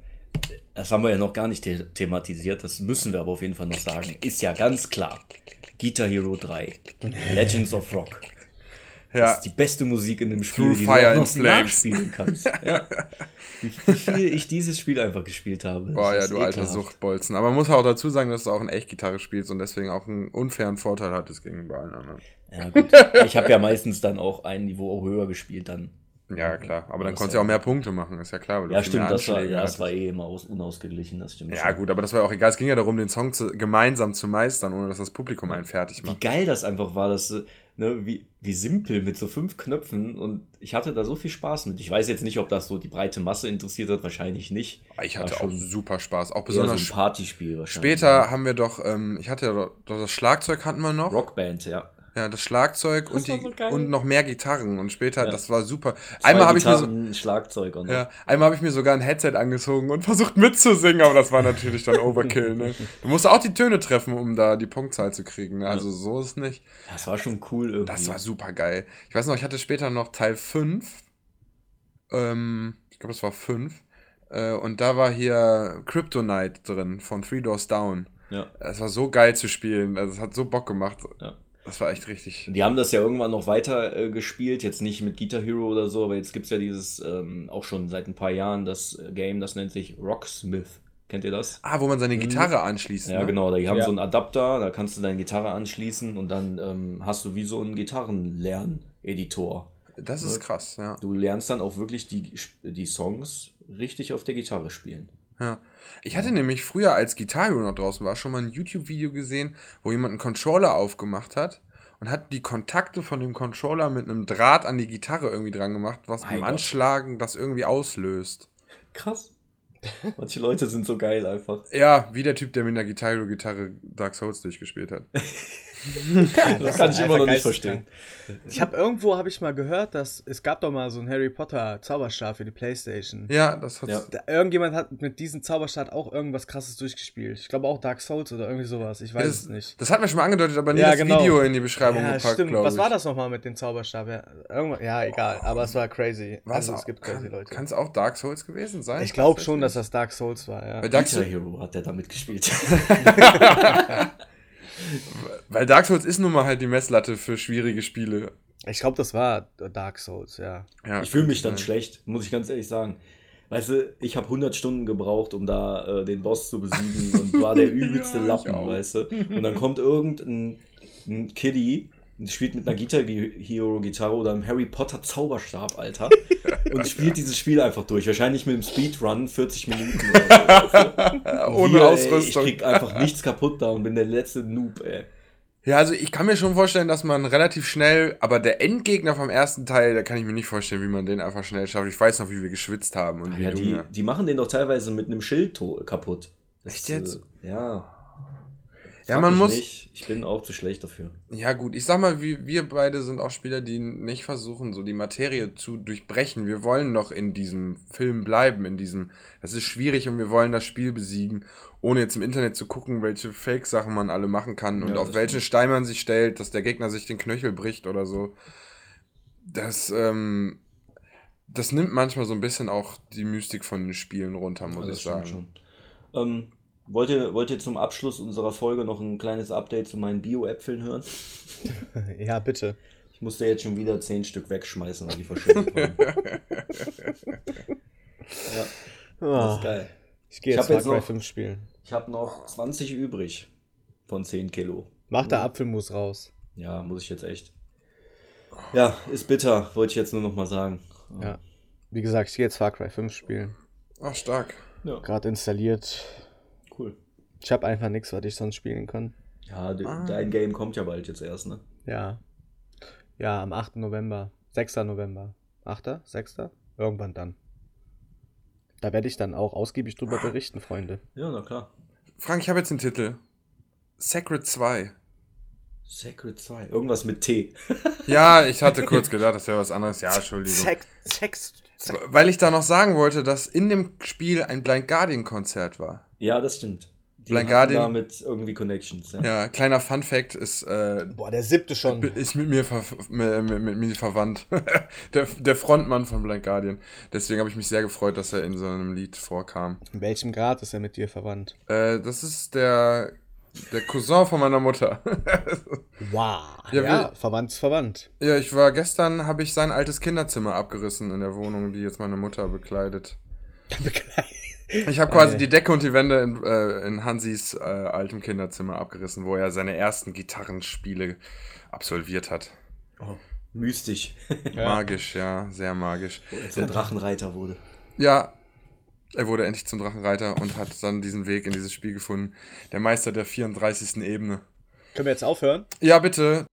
Das haben wir ja noch gar nicht the thematisiert, das müssen wir aber auf jeden Fall noch sagen. Ist ja ganz klar. Guitar Hero 3, Legends of Rock. Das ja, ist die beste Musik in dem Spiel, Through die Fire du noch nachspielen kannst. Ja. Wie, viel ich dieses Spiel einfach gespielt habe. boah, das ja, du alter ekelhaft. Suchtbolzen. Aber man muss auch dazu sagen, dass du auch in Echt-Gitarre spielst und deswegen auch einen unfairen Vorteil hattest gegenüber allen anderen. Ja, gut. Ich habe ja meistens dann auch ein Niveau höher gespielt dann. Ja, klar. Aber dann konntest ja- du auch mehr Punkte machen, ist ja klar. weil du Ja, stimmt, das war, ja, das war eh immer aus, unausgeglichen, das stimmt. Ja, gut, aber das war auch egal. Es ging ja darum, den Song zu, gemeinsam zu meistern, ohne dass das Publikum einen fertig Wie macht. geil das einfach war, dass, ne, wie, wie simpel mit so fünf Knöpfen und ich hatte da so viel Spaß mit. Ich weiß jetzt nicht, ob das so die breite Masse interessiert hat, wahrscheinlich nicht. Ich hatte auch super Spaß. Auch eher so besonders ein Partyspiel wahrscheinlich. später haben wir doch, ähm, ich hatte ja doch, doch das Schlagzeug hatten wir noch. Rockband, ja. Ja, das Schlagzeug und, war die, so und noch mehr Gitarren. Und später, Ja. das war super. Zwei Einmal habe ich mir so, Schlagzeug und ja, einmal habe ich mir sogar ein Headset angezogen und versucht mitzusingen, aber das war natürlich dann Overkill. Ne? Du musst auch die Töne treffen, um da die Punktzahl zu kriegen. Ne? Also so ist nicht. das war schon cool irgendwie. Das war super geil. Ich weiß noch, ich hatte später noch Teil 5. Ähm, ich glaube, es war 5. Äh, und da war hier Kryptonite drin von Three Doors Down. ja. Es war so geil zu spielen. Also, es hat so Bock gemacht. Ja. Das war echt richtig. Die haben das ja irgendwann noch weiter äh, gespielt, jetzt nicht mit Guitar Hero oder so, aber jetzt gibt es ja dieses, ähm, auch schon seit ein paar Jahren, das äh, Game, das nennt sich Rocksmith. Kennt ihr das? Ah, wo man seine Gitarre anschließt. Mhm. Ja, ne? genau, die haben Ja. so einen Adapter, da kannst du deine Gitarre anschließen und dann ähm, hast du wie so einen Gitarrenlerneditor. Das ist krass, ja. Du lernst dann auch wirklich die, die Songs richtig auf der Gitarre spielen. ja. Ich hatte nämlich früher, als Guitar Hero noch draußen war, schon mal ein YouTube-Video gesehen, wo jemand einen Controller aufgemacht hat und hat die Kontakte von dem Controller mit einem Draht an die Gitarre irgendwie dran gemacht, was Mein beim Gott. Anschlagen das irgendwie auslöst. Krass. Manche Leute sind so geil einfach. Ja, wie der Typ, der mit einer Guitar Hero Gitarre Dark Souls durchgespielt hat. Das kann ich immer noch nicht verstehen. Ich habe irgendwo habe ich mal gehört, dass es gab doch mal so einen Harry Potter Zauberstab für die PlayStation. Ja, das hat Ja. Da, irgendjemand hat mit diesem Zauberstab auch irgendwas krasses durchgespielt. Ich glaube auch Dark Souls oder irgendwie sowas. Ich weiß das, es nicht. Das hat mir schon mal angedeutet, aber nie Ja, das genau. Video in die Beschreibung Ja, gepackt, stimmt. glaube Was ich. war das nochmal mit dem Zauberstab? Ja, irgendwas, ja, egal. Aber es war crazy. Was Also, es gibt crazy kann, Leute. Kann es auch Dark Souls gewesen sein? Ich glaube schon, dass das Dark Souls war, ja. Dark, Hero hat der da mitgespielt. weil Dark Souls ist nun mal halt die Messlatte für schwierige Spiele. Ich glaube, das war Dark Souls, ja. Ja, Ich fühle mich dann sein. schlecht, muss ich ganz ehrlich sagen. Weißt du, ich habe 100 Stunden gebraucht, um da äh, den Boss zu besiegen und war der übelste Ja, Lappen, auch. weißt du. Und dann kommt irgendein ein Kiddie, und spielt mit einer Guitar Hero Gitarre oder einem Harry Potter Zauberstab, Alter, und spielt dieses Spiel einfach durch. Wahrscheinlich mit dem Speedrun 40 Minuten. Oder so. Und Ohne ey, Ausrüstung. Ich krieg einfach nichts kaputt da und bin der letzte Noob, ey. Ja, also ich kann mir schon vorstellen, dass man relativ schnell, aber der Endgegner vom ersten Teil, da kann ich mir nicht vorstellen, wie man den einfach schnell schafft. Ich weiß noch, wie wir geschwitzt haben und wie Ja, die, die machen den doch teilweise mit einem Schild kaputt. Das, Echt jetzt? Äh, ja. Ja, man muss- Nicht. Ich bin auch zu schlecht dafür. Ja, gut, ich sag mal, wir, wir beide sind auch Spieler, die nicht versuchen, so die Materie zu durchbrechen. Wir wollen noch in diesem Film bleiben, in diesem. Das ist schwierig und wir wollen das Spiel besiegen, ohne jetzt im Internet zu gucken, welche Fake-Sachen man alle machen kann und Ja, auf das welchen. Stein man sich stellt, dass der Gegner sich den Knöchel bricht oder so. Das, ähm, das nimmt manchmal so ein bisschen auch die Mystik von den Spielen runter, muss Ja, ich das stimmt sagen. schon. Ähm, wollt, ihr, wollt ihr zum Abschluss unserer Folge noch ein kleines Update zu meinen Bio-Äpfeln hören? Ja, bitte. Ich musste jetzt schon wieder zehn Stück wegschmeißen, weil die verschwunden waren. ja, das Ah, ist geil. Ich gehe jetzt hab Far jetzt Cry noch- 5 spielen. Ich habe noch 20 übrig von 10 Kilo. Mach da Apfelmus raus. Ja, muss ich jetzt echt. Ja, ist bitter, wollte ich jetzt nur noch mal sagen. Ja. Wie gesagt, ich gehe jetzt Far Cry 5 spielen. Ach, stark. ja Gerade installiert. cool. Ich habe einfach nichts, was ich sonst spielen kann. Ja, de- Ah. dein Game kommt ja bald jetzt erst, ne? Ja. Ja, am 8. November. 6. November. 8. 6. Irgendwann dann. Da werde ich dann auch ausgiebig drüber berichten, Freunde. Ja, na klar. Frank, ich habe jetzt den Titel. Sacred 2. Sacred 2. Irgendwas mit T. Ja, ich hatte kurz gedacht, das wäre was anderes. Ja, Entschuldigung. Sex, Sex, Weil ich da noch sagen wollte, dass in dem Spiel ein Blind Guardian Konzert war. Ja, das stimmt. Die Blind Guardian- damit irgendwie Connections. Ja. Ja, kleiner Fun Fact ist, äh, Boah, der siebte schon. ist mit mir, ver mit, mit, mit mir verwandt. der, der Frontmann von Blind Guardian. Deswegen habe ich mich sehr gefreut, dass er in so einem Lied vorkam. In welchem Grad ist er mit dir verwandt? Äh, das ist der, der Cousin von meiner Mutter. Wow. Ja, Ja, verwandt ist verwandt. ja, ich war gestern, habe ich sein altes Kinderzimmer abgerissen in der Wohnung, die jetzt meine Mutter bekleidet. Ich habe quasi die Decke und die Wände in, äh, in Hansis äh, altem Kinderzimmer abgerissen, wo er seine ersten Gitarrenspiele absolviert hat. Oh, mystisch. Magisch, ja, sehr magisch. Wo er zum Drachenreiter wurde. Ja, er wurde endlich zum Drachenreiter und hat dann diesen Weg in dieses Spiel gefunden. Der Meister der 34. Ebene. Können wir jetzt aufhören? Ja, bitte.